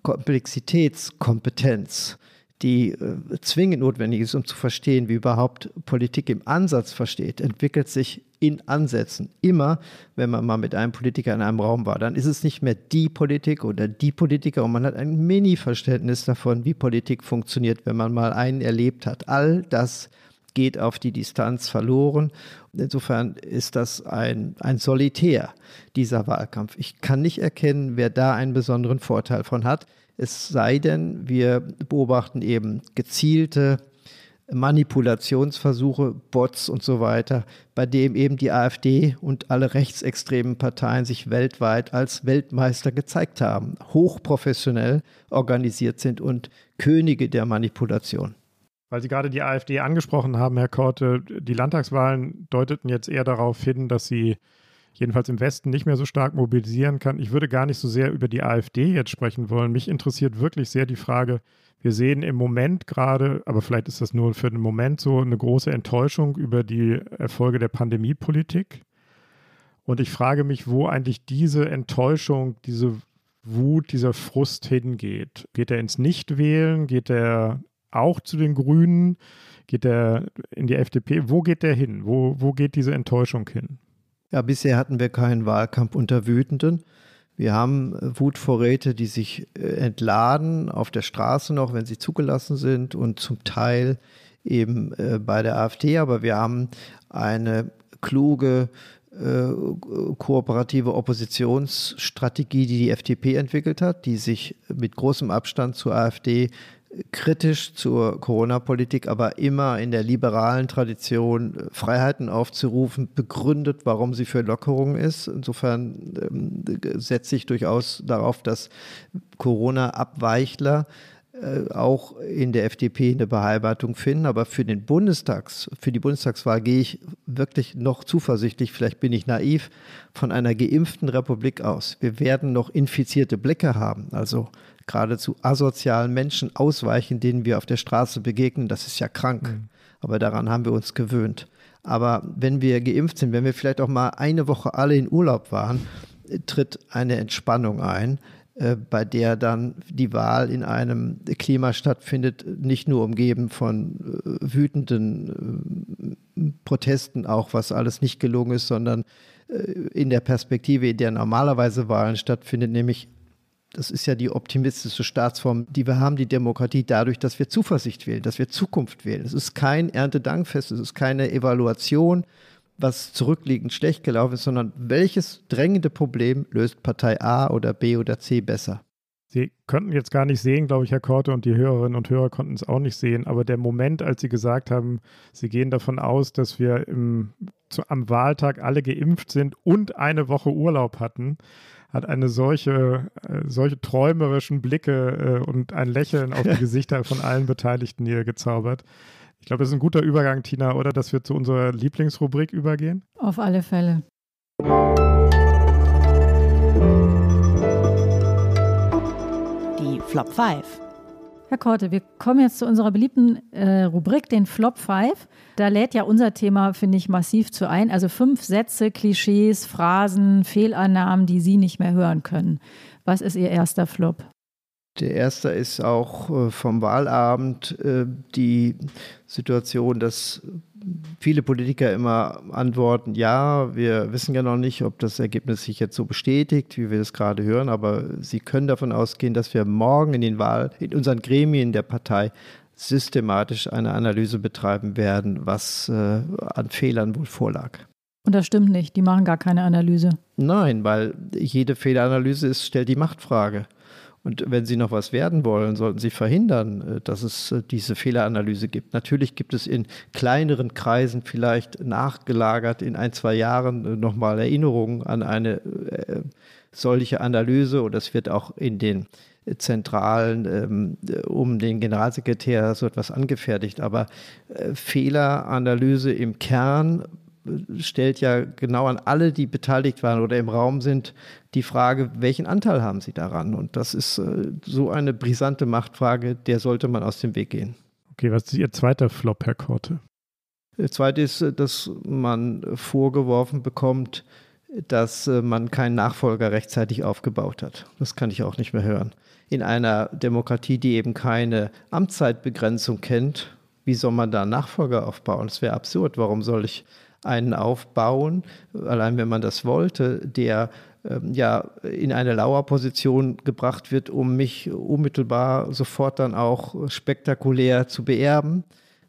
[SPEAKER 4] Komplexitätskompetenz, die äh, zwingend notwendig ist, um zu verstehen, wie überhaupt Politik im Ansatz versteht, entwickelt sich in Ansätzen. Immer, wenn man mal mit einem Politiker in einem Raum war, dann ist es nicht mehr die Politik oder die Politiker und man hat ein Mini-Verständnis davon, wie Politik funktioniert, wenn man mal einen erlebt hat. All das geht auf die Distanz verloren. Insofern ist das ein, ein Solitär, dieser Wahlkampf. Ich kann nicht erkennen, wer da einen besonderen Vorteil von hat. Es sei denn, wir beobachten eben gezielte Manipulationsversuche, Bots und so weiter, bei dem eben die AfD und alle rechtsextremen Parteien sich weltweit als Weltmeister gezeigt haben, hochprofessionell organisiert sind und Könige der Manipulation.
[SPEAKER 3] Weil Sie gerade die AfD angesprochen haben, Herr Korte, die Landtagswahlen deuteten jetzt eher darauf hin, dass sie jedenfalls im Westen nicht mehr so stark mobilisieren kann. Ich würde gar nicht so sehr über die AfD jetzt sprechen wollen. Mich interessiert wirklich sehr die Frage, wir sehen im Moment gerade, aber vielleicht ist das nur für den Moment so, eine große Enttäuschung über die Erfolge der Pandemiepolitik. Und ich frage mich, wo eigentlich diese Enttäuschung, diese Wut, dieser Frust hingeht. Geht er ins Nichtwählen? Geht er auch zu den Grünen? Geht er in die FDP? Wo geht der hin? Wo, wo geht diese Enttäuschung hin?
[SPEAKER 4] Ja, bisher hatten wir keinen Wahlkampf unter Wütenden. Wir haben äh, Wutvorräte, die sich äh, entladen auf der Straße noch, wenn sie zugelassen sind und zum Teil eben äh, bei der AfD. Aber wir haben eine kluge, kooperative Oppositionsstrategie, die die FDP entwickelt hat, die sich mit großem Abstand zur AfD kritisch zur Corona-Politik, aber immer in der liberalen Tradition äh, Freiheiten aufzurufen, begründet, warum sie für Lockerungen ist. Insofern ähm, setze ich durchaus darauf, dass Corona-Abweichler äh, auch in der FDP eine Beheimatung finden. Aber für den Bundestags, für die Bundestagswahl gehe ich wirklich noch zuversichtlich, vielleicht bin ich naiv, von einer geimpften Republik aus. Wir werden noch infizierte Blicke haben. Also geradezu asozialen Menschen ausweichen, denen wir auf der Straße begegnen. Das ist ja krank. Mhm. Aber daran haben wir uns gewöhnt. Aber wenn wir geimpft sind, wenn wir vielleicht auch mal eine Woche alle in Urlaub waren, tritt eine Entspannung ein, äh, bei der dann die Wahl in einem Klima stattfindet, nicht nur umgeben von äh, wütenden äh, Protesten, auch was alles nicht gelungen ist, sondern in der Perspektive, in der normalerweise Wahlen stattfinden, nämlich das ist ja die optimistische Staatsform, die wir haben, die Demokratie, dadurch, dass wir Zuversicht wählen, dass wir Zukunft wählen. Es ist kein Erntedankfest, es ist keine Evaluation, was zurückliegend schlecht gelaufen ist, sondern welches drängende Problem löst Partei A oder B oder C besser?
[SPEAKER 3] Sie könnten jetzt gar nicht sehen, glaube ich, Herr Korte, und die Hörerinnen und Hörer konnten es auch nicht sehen, aber der Moment, als Sie gesagt haben, Sie gehen davon aus, dass wir im, zu, am Wahltag alle geimpft sind und eine Woche Urlaub hatten, hat eine solche, äh, solche träumerischen Blicke äh, und ein Lächeln auf die Gesichter von allen Beteiligten hier gezaubert. Ich glaube, das ist ein guter Übergang, Tina, oder dass wir zu unserer Lieblingsrubrik übergehen?
[SPEAKER 2] Auf alle Fälle.
[SPEAKER 1] Die Flop 5.
[SPEAKER 2] Herr Korte, wir kommen jetzt zu unserer beliebten äh, Rubrik, den Flop 5. Da lädt ja unser Thema, finde ich, massiv zu ein. Also fünf Sätze, Klischees, Phrasen, Fehlannahmen, die Sie nicht mehr hören können. Was ist Ihr erster Flop?
[SPEAKER 4] Der erste ist auch äh, vom Wahlabend äh, die Situation, dass viele Politiker immer antworten, ja, wir wissen ja noch nicht, ob das Ergebnis sich jetzt so bestätigt, wie wir das gerade hören, aber sie können davon ausgehen, dass wir morgen in den Wahl, in unseren Gremien der Partei systematisch eine Analyse betreiben werden, was äh, an Fehlern wohl vorlag.
[SPEAKER 2] Und das stimmt nicht, die machen gar keine Analyse.
[SPEAKER 4] Nein, weil jede Fehleranalyse ist, stellt die Machtfrage. Und wenn Sie noch was werden wollen, sollten Sie verhindern, äh, dass es äh, diese Fehleranalyse gibt. Natürlich gibt es in kleineren Kreisen vielleicht nachgelagert in ein, zwei Jahren äh, nochmal Erinnerungen an eine solche Analyse oder es wird auch in den Zentralen ähm, um den Generalsekretär so etwas angefertigt. Aber Fehleranalyse im Kern stellt ja genau an alle, die beteiligt waren oder im Raum sind, die Frage, welchen Anteil haben sie daran? Und das ist äh, so eine brisante Machtfrage, der sollte man aus dem Weg gehen.
[SPEAKER 3] Okay, was ist Ihr zweiter Flop, Herr Korte?
[SPEAKER 4] Der zweite ist, äh, dass man vorgeworfen bekommt, dass äh, man keinen Nachfolger rechtzeitig aufgebaut hat. Das kann ich auch nicht mehr hören. In einer Demokratie, die eben keine Amtszeitbegrenzung kennt, wie soll man da einen Nachfolger aufbauen? Das wäre absurd. Warum soll ich einen aufbauen, allein wenn man das wollte, der ja in eine Lauerposition gebracht wird, um mich unmittelbar sofort dann auch spektakulär zu beerben.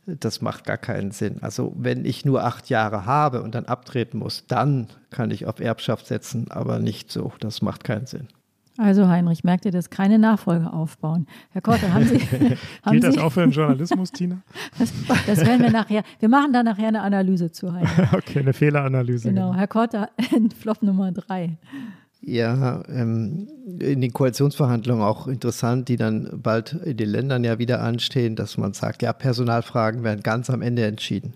[SPEAKER 4] Das macht gar keinen Sinn. Also wenn ich nur acht Jahre habe und dann abtreten muss, dann kann ich auf Erbschaft setzen, aber nicht so. Das macht keinen Sinn.
[SPEAKER 2] Also Heinrich, merkt ihr das? Keine Nachfolge aufbauen. Herr Korte, haben Sie... haben
[SPEAKER 3] Gilt das auch für den Journalismus, Tina?
[SPEAKER 2] Das, das werden wir nachher... Wir machen da nachher eine Analyse zu, Heinrich.
[SPEAKER 3] okay, eine Fehleranalyse.
[SPEAKER 2] Genau, Herr Korte, Flop Nummer drei.
[SPEAKER 4] Ja, ähm, in den Koalitionsverhandlungen auch interessant, die dann bald in den Ländern ja wieder anstehen, dass man sagt, ja, Personalfragen werden ganz am Ende entschieden.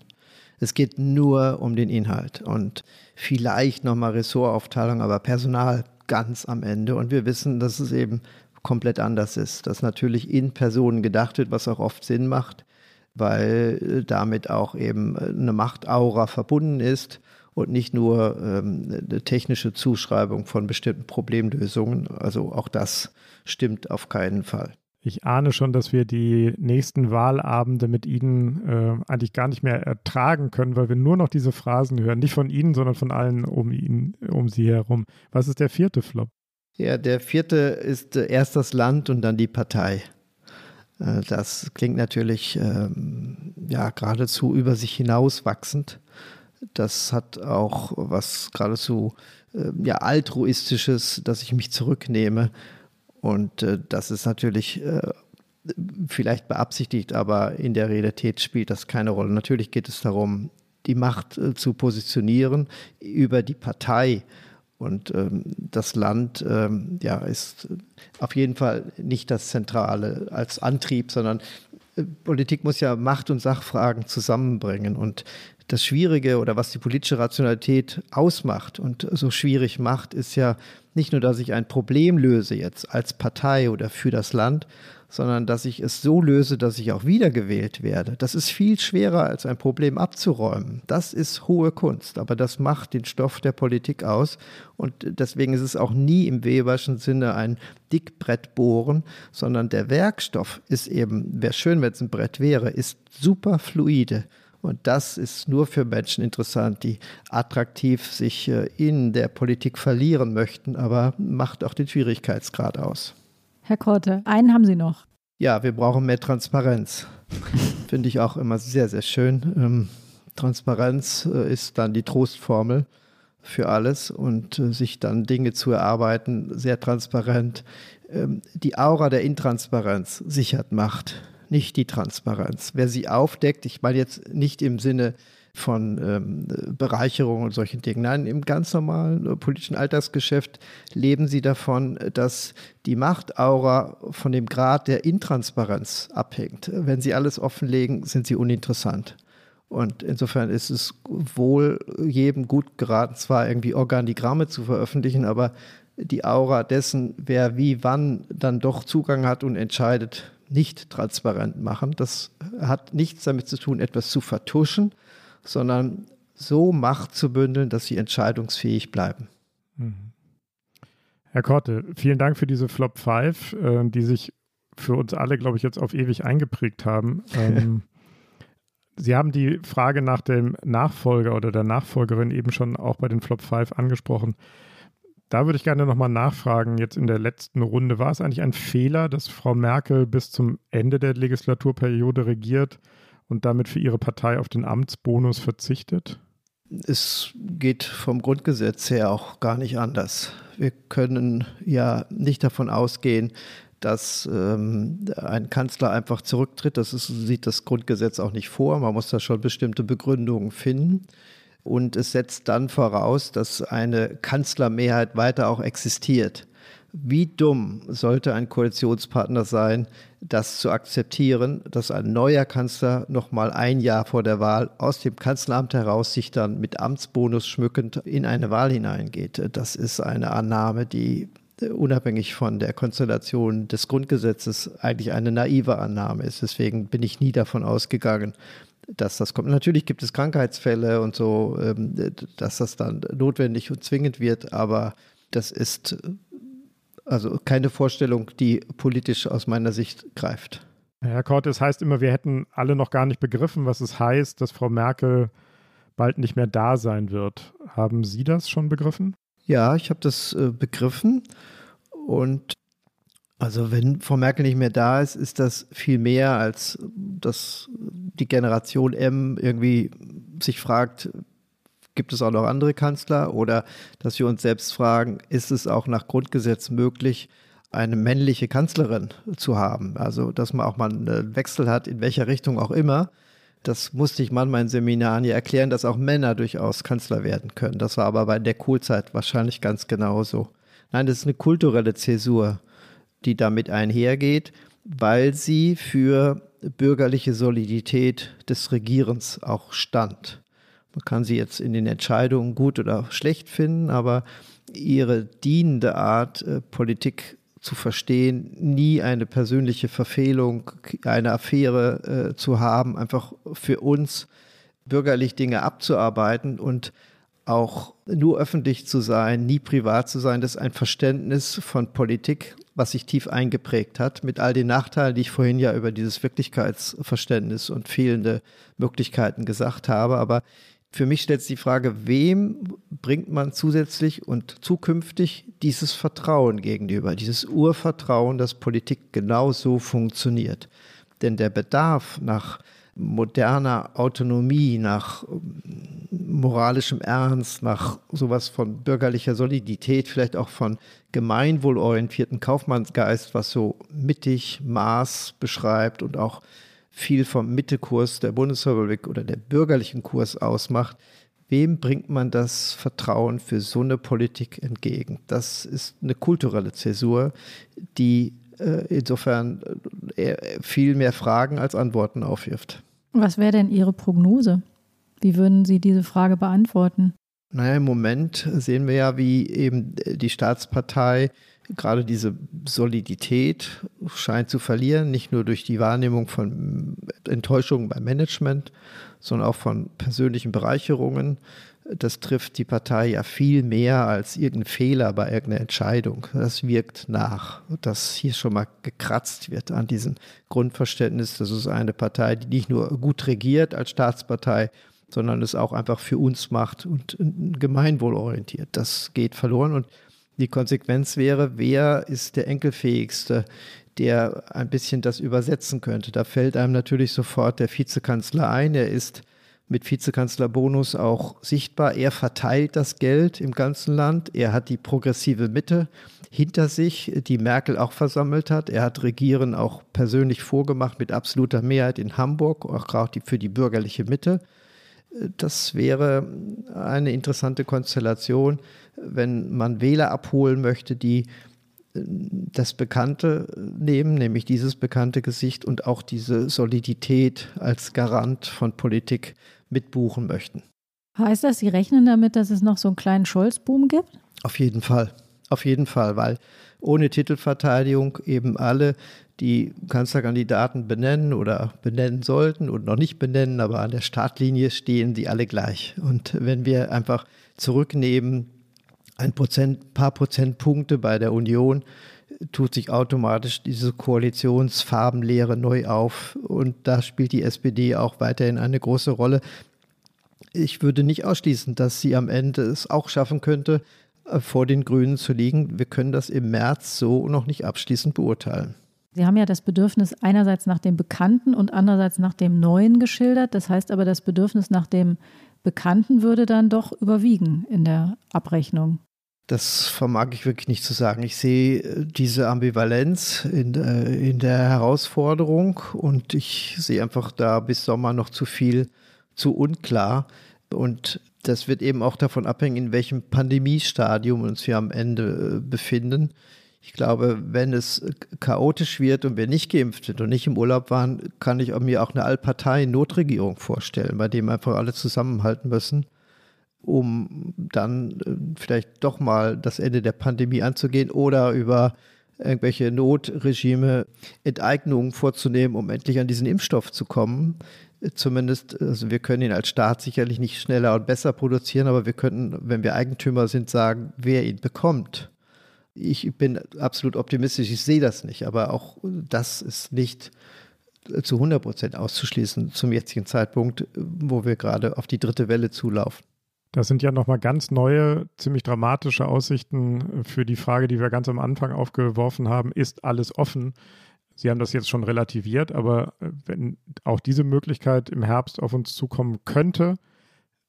[SPEAKER 4] Es geht nur um den Inhalt und vielleicht nochmal Ressortaufteilung, aber Personal ganz am Ende. Und wir wissen, dass es eben komplett anders ist, dass natürlich in Personen gedacht wird, was auch oft Sinn macht, weil äh, damit auch eben äh, eine Machtaura verbunden ist und nicht nur ähm, eine technische Zuschreibung von bestimmten Problemlösungen. Also auch das stimmt auf keinen Fall.
[SPEAKER 3] Ich ahne schon, dass wir die nächsten Wahlabende mit Ihnen äh, eigentlich gar nicht mehr ertragen können, weil wir nur noch diese Phrasen hören. Nicht von Ihnen, sondern von allen um ihn, um Sie herum. Was ist der vierte Flop?
[SPEAKER 4] Ja, der vierte ist äh, erst das Land und dann die Partei. Äh, das klingt natürlich ähm, ja geradezu über sich hinauswachsend. Das hat auch was geradezu äh, ja altruistisches, dass ich mich zurücknehme und äh, das ist natürlich äh, vielleicht beabsichtigt, aber in der Realität spielt das keine Rolle. Natürlich geht es darum, die Macht äh, zu positionieren über die Partei. Und ähm, das Land ähm, ja, ist auf jeden Fall nicht das Zentrale als Antrieb, sondern äh, Politik muss ja Macht- und Sachfragen zusammenbringen. Und das Schwierige oder was die politische Rationalität ausmacht und so schwierig macht, ist ja nicht nur, dass ich ein Problem löse jetzt als Partei oder für das Land, sondern dass ich es so löse, dass ich auch wiedergewählt werde. Das ist viel schwerer als ein Problem abzuräumen. Das ist hohe Kunst, aber das macht den Stoff der Politik aus und deswegen ist es auch nie im Weberschen Sinne ein Dickbrett bohren, sondern der Werkstoff ist eben, wäre schön, wenn es ein Brett wäre, ist super fluide. Und das ist nur für Menschen interessant, die attraktiv sich äh, in der Politik verlieren möchten, aber macht auch den Schwierigkeitsgrad aus.
[SPEAKER 2] Herr Korte, einen haben Sie noch.
[SPEAKER 4] Ja, wir brauchen mehr Transparenz. Finde ich auch immer sehr, sehr schön. Ähm, Transparenz äh, ist dann die Trostformel für alles und äh, sich dann Dinge zu erarbeiten, sehr transparent. Ähm, die Aura der Intransparenz sichert Macht nicht die Transparenz. Wer sie aufdeckt, ich meine jetzt nicht im Sinne von ähm, Bereicherung und solchen Dingen. Nein, im ganz normalen äh, politischen Alltagsgeschäft leben sie davon, dass die Machtaura von dem Grad der Intransparenz abhängt. Wenn sie alles offenlegen, sind sie uninteressant. Und insofern ist es wohl jedem gut geraten, zwar irgendwie Organigramme zu veröffentlichen, aber die Aura dessen, wer wie wann dann doch Zugang hat und entscheidet, nicht transparent machen. Das hat nichts damit zu tun, etwas zu vertuschen, sondern so Macht zu bündeln, dass sie entscheidungsfähig bleiben. Mhm.
[SPEAKER 3] Herr Korte, vielen Dank für diese Flop 5, äh, die sich für uns alle, glaube ich, jetzt auf ewig eingeprägt haben. Ähm, Sie haben die Frage nach dem Nachfolger oder der Nachfolgerin eben schon auch bei den Flop 5 angesprochen. Da würde ich gerne nochmal nachfragen, jetzt in der letzten Runde, war es eigentlich ein Fehler, dass Frau Merkel bis zum Ende der Legislaturperiode regiert und damit für ihre Partei auf den Amtsbonus verzichtet?
[SPEAKER 4] Es geht vom Grundgesetz her auch gar nicht anders. Wir können ja nicht davon ausgehen, dass ähm, ein Kanzler einfach zurücktritt. Das ist, sieht das Grundgesetz auch nicht vor. Man muss da schon bestimmte Begründungen finden. Und es setzt dann voraus, dass eine Kanzlermehrheit weiter auch existiert. Wie dumm sollte ein Koalitionspartner sein, das zu akzeptieren, dass ein neuer Kanzler noch mal ein Jahr vor der Wahl aus dem Kanzleramt heraus sich dann mit Amtsbonus schmückend in eine Wahl hineingeht? Das ist eine Annahme, die unabhängig von der Konstellation des Grundgesetzes eigentlich eine naive Annahme ist. Deswegen bin ich nie davon ausgegangen, dass das kommt. Natürlich gibt es Krankheitsfälle und so, ähm, dass das dann notwendig und zwingend wird, aber das ist also keine Vorstellung, die politisch aus meiner Sicht greift.
[SPEAKER 3] Herr Kort, es heißt immer, wir hätten alle noch gar nicht begriffen, was es heißt, dass Frau Merkel bald nicht mehr da sein wird. Haben Sie das schon begriffen?
[SPEAKER 4] Ja, ich habe das äh, begriffen. Und also wenn Frau Merkel nicht mehr da ist, ist das viel mehr, als dass die Generation M irgendwie sich fragt, gibt es auch noch andere Kanzler? Oder dass wir uns selbst fragen, ist es auch nach Grundgesetz möglich, eine männliche Kanzlerin zu haben? Also dass man auch mal einen Wechsel hat, in welcher Richtung auch immer. Das musste ich manchmal in Seminaren ja erklären, dass auch Männer durchaus Kanzler werden können. Das war aber bei der Kohlzeit wahrscheinlich ganz genauso. Nein, das ist eine kulturelle Zäsur, die damit einhergeht, weil sie für bürgerliche Solidität des Regierens auch stand. Man kann sie jetzt in den Entscheidungen gut oder schlecht finden, aber ihre dienende Art, äh, Politik zu verstehen, nie eine persönliche Verfehlung, eine Affäre äh, zu haben, einfach für uns bürgerlich Dinge abzuarbeiten und auch nur öffentlich zu sein, nie privat zu sein, das ist ein Verständnis von Politik, was sich tief eingeprägt hat, mit all den Nachteilen, die ich vorhin ja über dieses Wirklichkeitsverständnis und fehlende Möglichkeiten gesagt habe. Aber für mich stellt sich die Frage, wem bringt man zusätzlich und zukünftig dieses Vertrauen gegenüber, dieses Urvertrauen, dass Politik genau so funktioniert. Denn der Bedarf nach moderner Autonomie, nach ähm, moralischem Ernst, nach sowas von bürgerlicher Solidität, vielleicht auch von gemeinwohlorientierten Kaufmannsgeist, was so mittig Maß beschreibt und auch viel vom Mittekurs der Bundesrepublik oder der bürgerlichen Kurs ausmacht, wem bringt man das Vertrauen für so eine Politik entgegen? Das ist eine kulturelle Zäsur, die äh, insofern äh, viel mehr Fragen als Antworten aufwirft.
[SPEAKER 2] Was wäre denn Ihre Prognose? Wie würden Sie diese Frage beantworten?
[SPEAKER 4] Naja, im Moment sehen wir ja, wie eben die Staatspartei gerade diese Solidität scheint zu verlieren, nicht nur durch die Wahrnehmung von Enttäuschungen beim Management, sondern auch von persönlichen Bereicherungen. Das trifft die Partei ja viel mehr als irgendein Fehler bei irgendeiner Entscheidung. Das wirkt nach, dass hier schon mal gekratzt wird an diesem Grundverständnis. Das ist eine Partei, die nicht nur gut regiert als Staatspartei, sondern es auch einfach für uns macht und gemeinwohlorientiert. Das geht verloren und die Konsequenz wäre, wer ist der Enkelfähigste, der ein bisschen das übersetzen könnte. Da fällt einem natürlich sofort der Vizekanzler ein. Er ist mit Vizekanzlerbonus auch sichtbar. Er verteilt das Geld im ganzen Land. Er hat die progressive Mitte hinter sich, die Merkel auch versammelt hat. Er hat Regieren auch persönlich vorgemacht mit absoluter Mehrheit in Hamburg, auch gerade für die bürgerliche Mitte. Das wäre eine interessante Konstellation wenn man Wähler abholen möchte, die das Bekannte nehmen, nämlich dieses bekannte Gesicht und auch diese Solidität als Garant von Politik mitbuchen möchten.
[SPEAKER 2] Heißt das, Sie rechnen damit, dass es noch so einen kleinen Scholz-Boom gibt?
[SPEAKER 4] Auf jeden Fall. auf jeden Fall, weil ohne Titelverteidigung eben alle, die Kanzlerkandidaten benennen oder benennen sollten und noch nicht benennen, aber an der Startlinie stehen die alle gleich. Und wenn wir einfach zurücknehmen, ein Prozent, paar Prozentpunkte bei der Union, tut sich automatisch diese Koalitionsfarbenlehre neu auf. Und da spielt die SPD auch weiterhin eine große Rolle. Ich würde nicht ausschließen, dass sie am Ende es auch schaffen könnte, äh, vor den Grünen zu liegen. Wir können das im März so noch nicht abschließend beurteilen.
[SPEAKER 2] Sie haben ja das Bedürfnis einerseits nach dem Bekannten und andererseits nach dem Neuen geschildert. Das heißt aber, das Bedürfnis nach dem Bekannten würde dann doch überwiegen in der Abrechnung.
[SPEAKER 4] Das vermag ich wirklich nicht zu sagen. Ich sehe äh, diese Ambivalenz in, in der Herausforderung und ich sehe einfach da bis Sommer noch zu viel, zu unklar. Und das wird eben auch davon abhängen, in welchem Pandemiestadium uns wir am Ende äh, befinden. Ich glaube, wenn es chaotisch wird und wir nicht geimpft sind und nicht im Urlaub waren, kann ich mir auch eine Allparteien-Notregierung vorstellen, bei dem einfach alle zusammenhalten müssen um dann äh, vielleicht doch mal das Ende der Pandemie anzugehen oder über irgendwelche Notregime Enteignungen vorzunehmen, um endlich an diesen Impfstoff zu kommen. Zumindest, also wir können ihn als Staat sicherlich nicht schneller und besser produzieren, aber wir könnten, wenn wir Eigentümer sind, sagen, wer ihn bekommt. Ich bin absolut optimistisch, ich sehe das nicht, aber auch das ist nicht zu 100 Prozent auszuschließen zum jetzigen Zeitpunkt, wo wir gerade auf die dritte Welle zulaufen.
[SPEAKER 3] Das sind ja nochmal ganz neue, ziemlich dramatische Aussichten für die Frage, die wir ganz am Anfang aufgeworfen haben, ist alles offen? Sie haben das jetzt schon relativiert, aber äh, wenn auch diese Möglichkeit im Herbst auf uns zukommen könnte,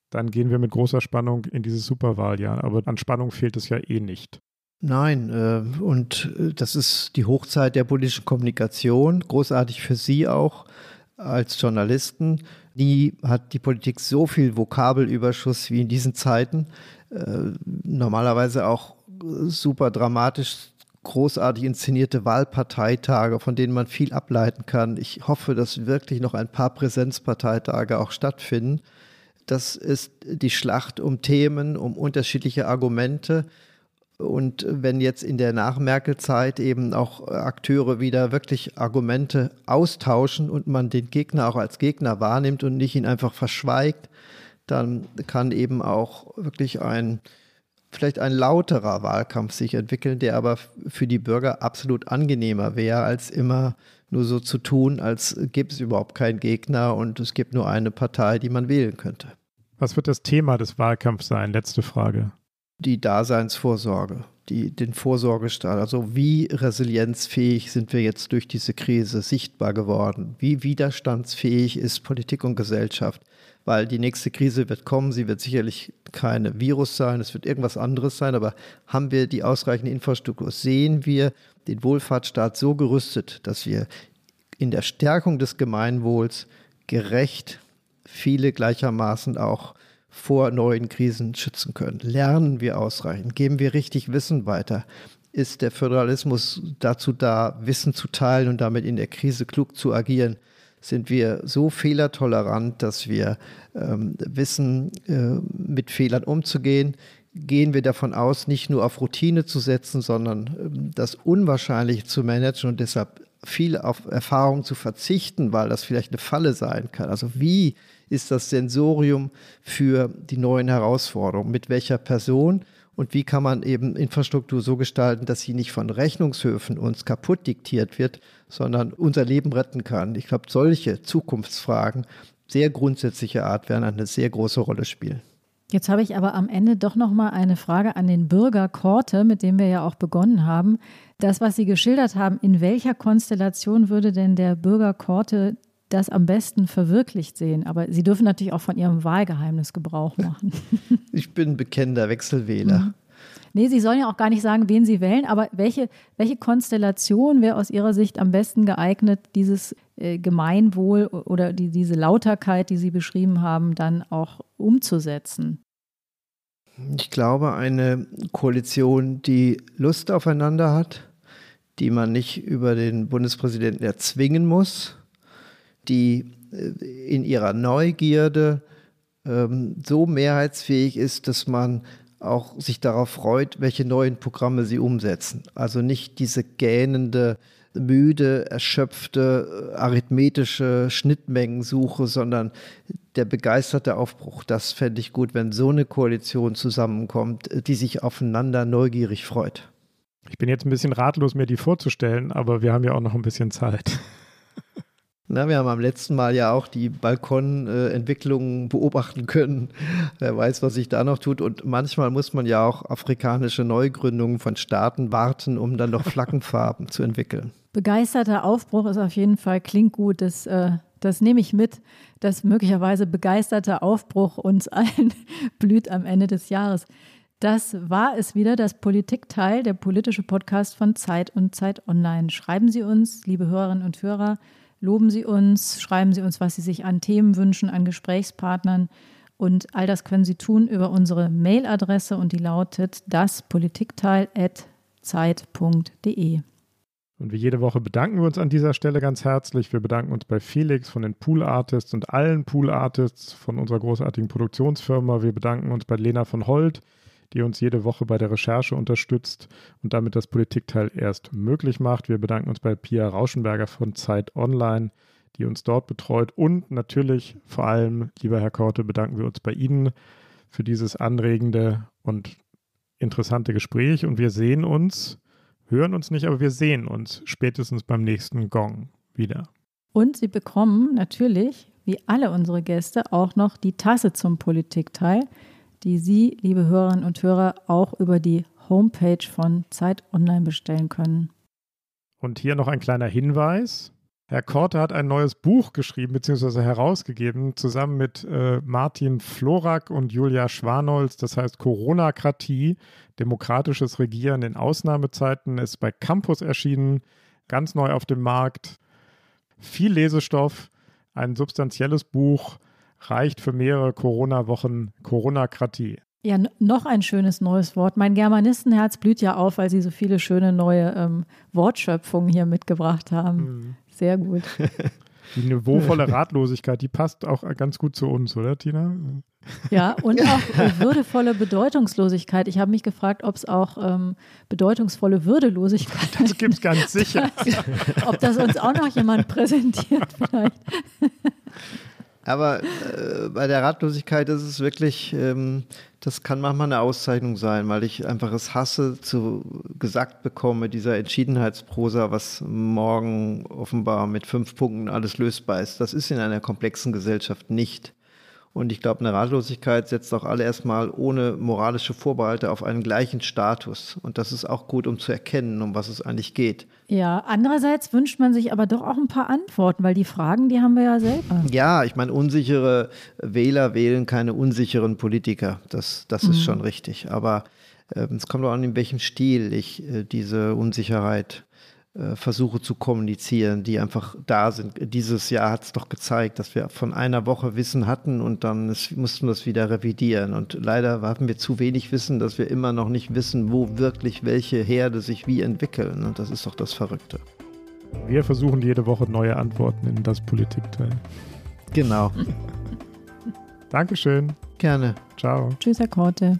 [SPEAKER 3] dann gehen wir mit großer Spannung in dieses Superwahljahr. Aber an Spannung fehlt es ja eh nicht.
[SPEAKER 4] Nein, äh, und äh, das ist die Hochzeit der politischen Kommunikation, großartig für Sie auch als Journalisten. Nie hat die Politik so viel Vokabelüberschuss wie in diesen Zeiten. Äh, normalerweise auch super dramatisch großartig inszenierte Wahlparteitage, von denen man viel ableiten kann. Ich hoffe, dass wirklich noch ein paar Präsenzparteitage auch stattfinden. Das ist die Schlacht um Themen, um unterschiedliche Argumente. Und wenn jetzt in der Nach-Merkel-Zeit eben auch Akteure wieder wirklich Argumente austauschen und man den Gegner auch als Gegner wahrnimmt und nicht ihn einfach verschweigt, dann kann eben auch wirklich ein vielleicht ein lauterer Wahlkampf sich entwickeln, der aber für die Bürger absolut angenehmer wäre, als immer nur so zu tun, als gibt es überhaupt keinen Gegner und es gibt nur eine Partei, die man wählen könnte.
[SPEAKER 3] Was wird das Thema des Wahlkampfs sein? Letzte Frage
[SPEAKER 4] die Daseinsvorsorge, die, den Vorsorgestaat. Also wie resilienzfähig sind wir jetzt durch diese Krise sichtbar geworden? Wie widerstandsfähig ist Politik und Gesellschaft? Weil die nächste Krise wird kommen, sie wird sicherlich keine Virus sein, es wird irgendwas anderes sein, aber haben wir die ausreichende Infrastruktur? Sehen wir den Wohlfahrtsstaat so gerüstet, dass wir in der Stärkung des Gemeinwohls gerecht viele gleichermaßen auch vor neuen Krisen schützen können. Lernen wir ausreichend? Geben wir richtig Wissen weiter? Ist der Föderalismus dazu da, Wissen zu teilen und damit in der Krise klug zu agieren? Sind wir so fehlertolerant, dass wir ähm, wissen, äh, mit Fehlern umzugehen? Gehen wir davon aus, nicht nur auf Routine zu setzen, sondern ähm, das Unwahrscheinliche zu managen und deshalb viel auf Erfahrung zu verzichten, weil das vielleicht eine Falle sein kann. Also wie ist das Sensorium für die neuen Herausforderungen? Mit welcher Person? Und wie kann man eben Infrastruktur so gestalten, dass sie nicht von Rechnungshöfen uns kaputt diktiert wird, sondern unser Leben retten kann? Ich glaube, solche Zukunftsfragen sehr grundsätzlicher Art werden eine sehr große Rolle spielen.
[SPEAKER 2] Jetzt habe ich aber am Ende doch noch mal eine Frage an den Bürger Korte, mit dem wir ja auch begonnen haben. Das, was Sie geschildert haben, in welcher Konstellation würde denn der Bürger Korte das am besten verwirklicht sehen? Aber Sie dürfen natürlich auch von Ihrem Wahlgeheimnis Gebrauch machen.
[SPEAKER 4] Ich bin bekennender Wechselwähler. Mhm.
[SPEAKER 2] Nee, Sie sollen ja auch gar nicht sagen, wen Sie wählen, aber welche, welche Konstellation wäre aus Ihrer Sicht am besten geeignet, dieses äh, Gemeinwohl oder die, diese Lauterkeit, die Sie beschrieben haben, dann auch umzusetzen?
[SPEAKER 4] Ich glaube, eine Koalition, die Lust aufeinander hat, die man nicht über den Bundespräsidenten erzwingen muss, die äh, in ihrer Neugierde ähm, so mehrheitsfähig ist, dass man auch sich darauf freut, welche neuen Programme sie umsetzen. Also nicht diese gähnende, müde, erschöpfte, arithmetische Schnittmengensuche, sondern der begeisterte Aufbruch. Das fände ich gut, wenn so eine Koalition zusammenkommt, die sich aufeinander neugierig freut.
[SPEAKER 3] Ich bin jetzt ein bisschen ratlos, mir die vorzustellen, aber wir haben ja auch noch ein bisschen Zeit.
[SPEAKER 4] Na, wir haben am letzten Mal ja auch die Balkonentwicklung beobachten können. Wer weiß, was sich da noch tut. Und manchmal muss man ja auch afrikanische Neugründungen von Staaten warten, um dann noch Flaggenfarben zu entwickeln.
[SPEAKER 2] Begeisterter Aufbruch ist auf jeden Fall, klingt gut. Das, äh, das nehme ich mit, dass möglicherweise begeisterter Aufbruch uns allen blüht am Ende des Jahres. Das war es wieder, das Politikteil, der politische Podcast von Zeit und Zeit Online. Schreiben Sie uns, liebe Hörerinnen und Hörer, Loben Sie uns, schreiben Sie uns, was Sie sich an Themen wünschen, an Gesprächspartnern. Und all das können Sie tun über unsere Mailadresse und die lautet daspolitikteil.zeit.de.
[SPEAKER 3] Und wie jede Woche bedanken wir uns an dieser Stelle ganz herzlich. Wir bedanken uns bei Felix von den Pool Artists und allen Pool Artists von unserer großartigen Produktionsfirma. Wir bedanken uns bei Lena von Holt, die uns jede Woche bei der Recherche unterstützt und damit das Politikteil erst möglich macht. Wir bedanken uns bei Pia Rauschenberger von Zeit Online, die uns dort betreut. Und natürlich vor allem, lieber Herr Korte, bedanken wir uns bei Ihnen für dieses anregende und interessante Gespräch. Und wir sehen uns, hören uns nicht, aber wir sehen uns spätestens beim nächsten Gong wieder.
[SPEAKER 2] Und Sie bekommen natürlich, wie alle unsere Gäste, auch noch die Tasse zum Politikteil die Sie, liebe Hörerinnen und Hörer, auch über die Homepage von Zeit Online bestellen können.
[SPEAKER 3] Und hier noch ein kleiner Hinweis. Herr Korte hat ein neues Buch geschrieben bzw. herausgegeben, zusammen mit äh, Martin Florak und Julia Schwanholz. Das heißt Corona-Kratie, demokratisches Regieren in Ausnahmezeiten, ist bei Campus erschienen, ganz neu auf dem Markt. Viel Lesestoff, ein substanzielles Buch reicht für mehrere Corona-Wochen Corona-Kratie.
[SPEAKER 2] Ja, noch ein schönes neues Wort. Mein Germanistenherz blüht ja auf, weil Sie so viele schöne neue ähm, Wortschöpfungen hier mitgebracht haben. Mhm. Sehr gut.
[SPEAKER 3] Die niveauvolle Ratlosigkeit, die passt auch ganz gut zu uns, oder Tina?
[SPEAKER 2] Ja, und auch würdevolle Bedeutungslosigkeit. Ich habe mich gefragt, ob es auch ähm, bedeutungsvolle Würdelosigkeit
[SPEAKER 3] Das gibt es ganz sicher.
[SPEAKER 2] ob das uns auch noch jemand präsentiert vielleicht.
[SPEAKER 4] Aber äh, bei der Ratlosigkeit ist es wirklich, ähm, das kann manchmal eine Auszeichnung sein, weil ich einfach es hasse, zu gesagt bekomme, dieser Entschiedenheitsprosa, was morgen offenbar mit fünf Punkten alles lösbar ist. Das ist in einer komplexen Gesellschaft nicht. Und ich glaube, eine Ratlosigkeit setzt auch alle erstmal ohne moralische Vorbehalte auf einen gleichen Status. Und das ist auch gut, um zu erkennen, um was es eigentlich geht.
[SPEAKER 2] Ja, andererseits wünscht man sich aber doch auch ein paar Antworten, weil die Fragen, die haben wir ja selber.
[SPEAKER 4] Ja, ich meine, unsichere Wähler wählen keine unsicheren Politiker. Das, das mhm. ist schon richtig. Aber äh, es kommt auch an, in welchem Stil ich äh, diese Unsicherheit versuche zu kommunizieren, die einfach da sind. Dieses Jahr hat es doch gezeigt, dass wir von einer Woche Wissen hatten und dann ist, mussten wir es wieder revidieren. Und leider hatten wir zu wenig Wissen, dass wir immer noch nicht wissen, wo wirklich welche Herde sich wie entwickeln. Und das ist doch das Verrückte.
[SPEAKER 3] Wir versuchen jede Woche neue Antworten in das Politikteil.
[SPEAKER 4] Genau.
[SPEAKER 3] Dankeschön.
[SPEAKER 4] Gerne.
[SPEAKER 3] Ciao.
[SPEAKER 2] Tschüss, Herr Korte.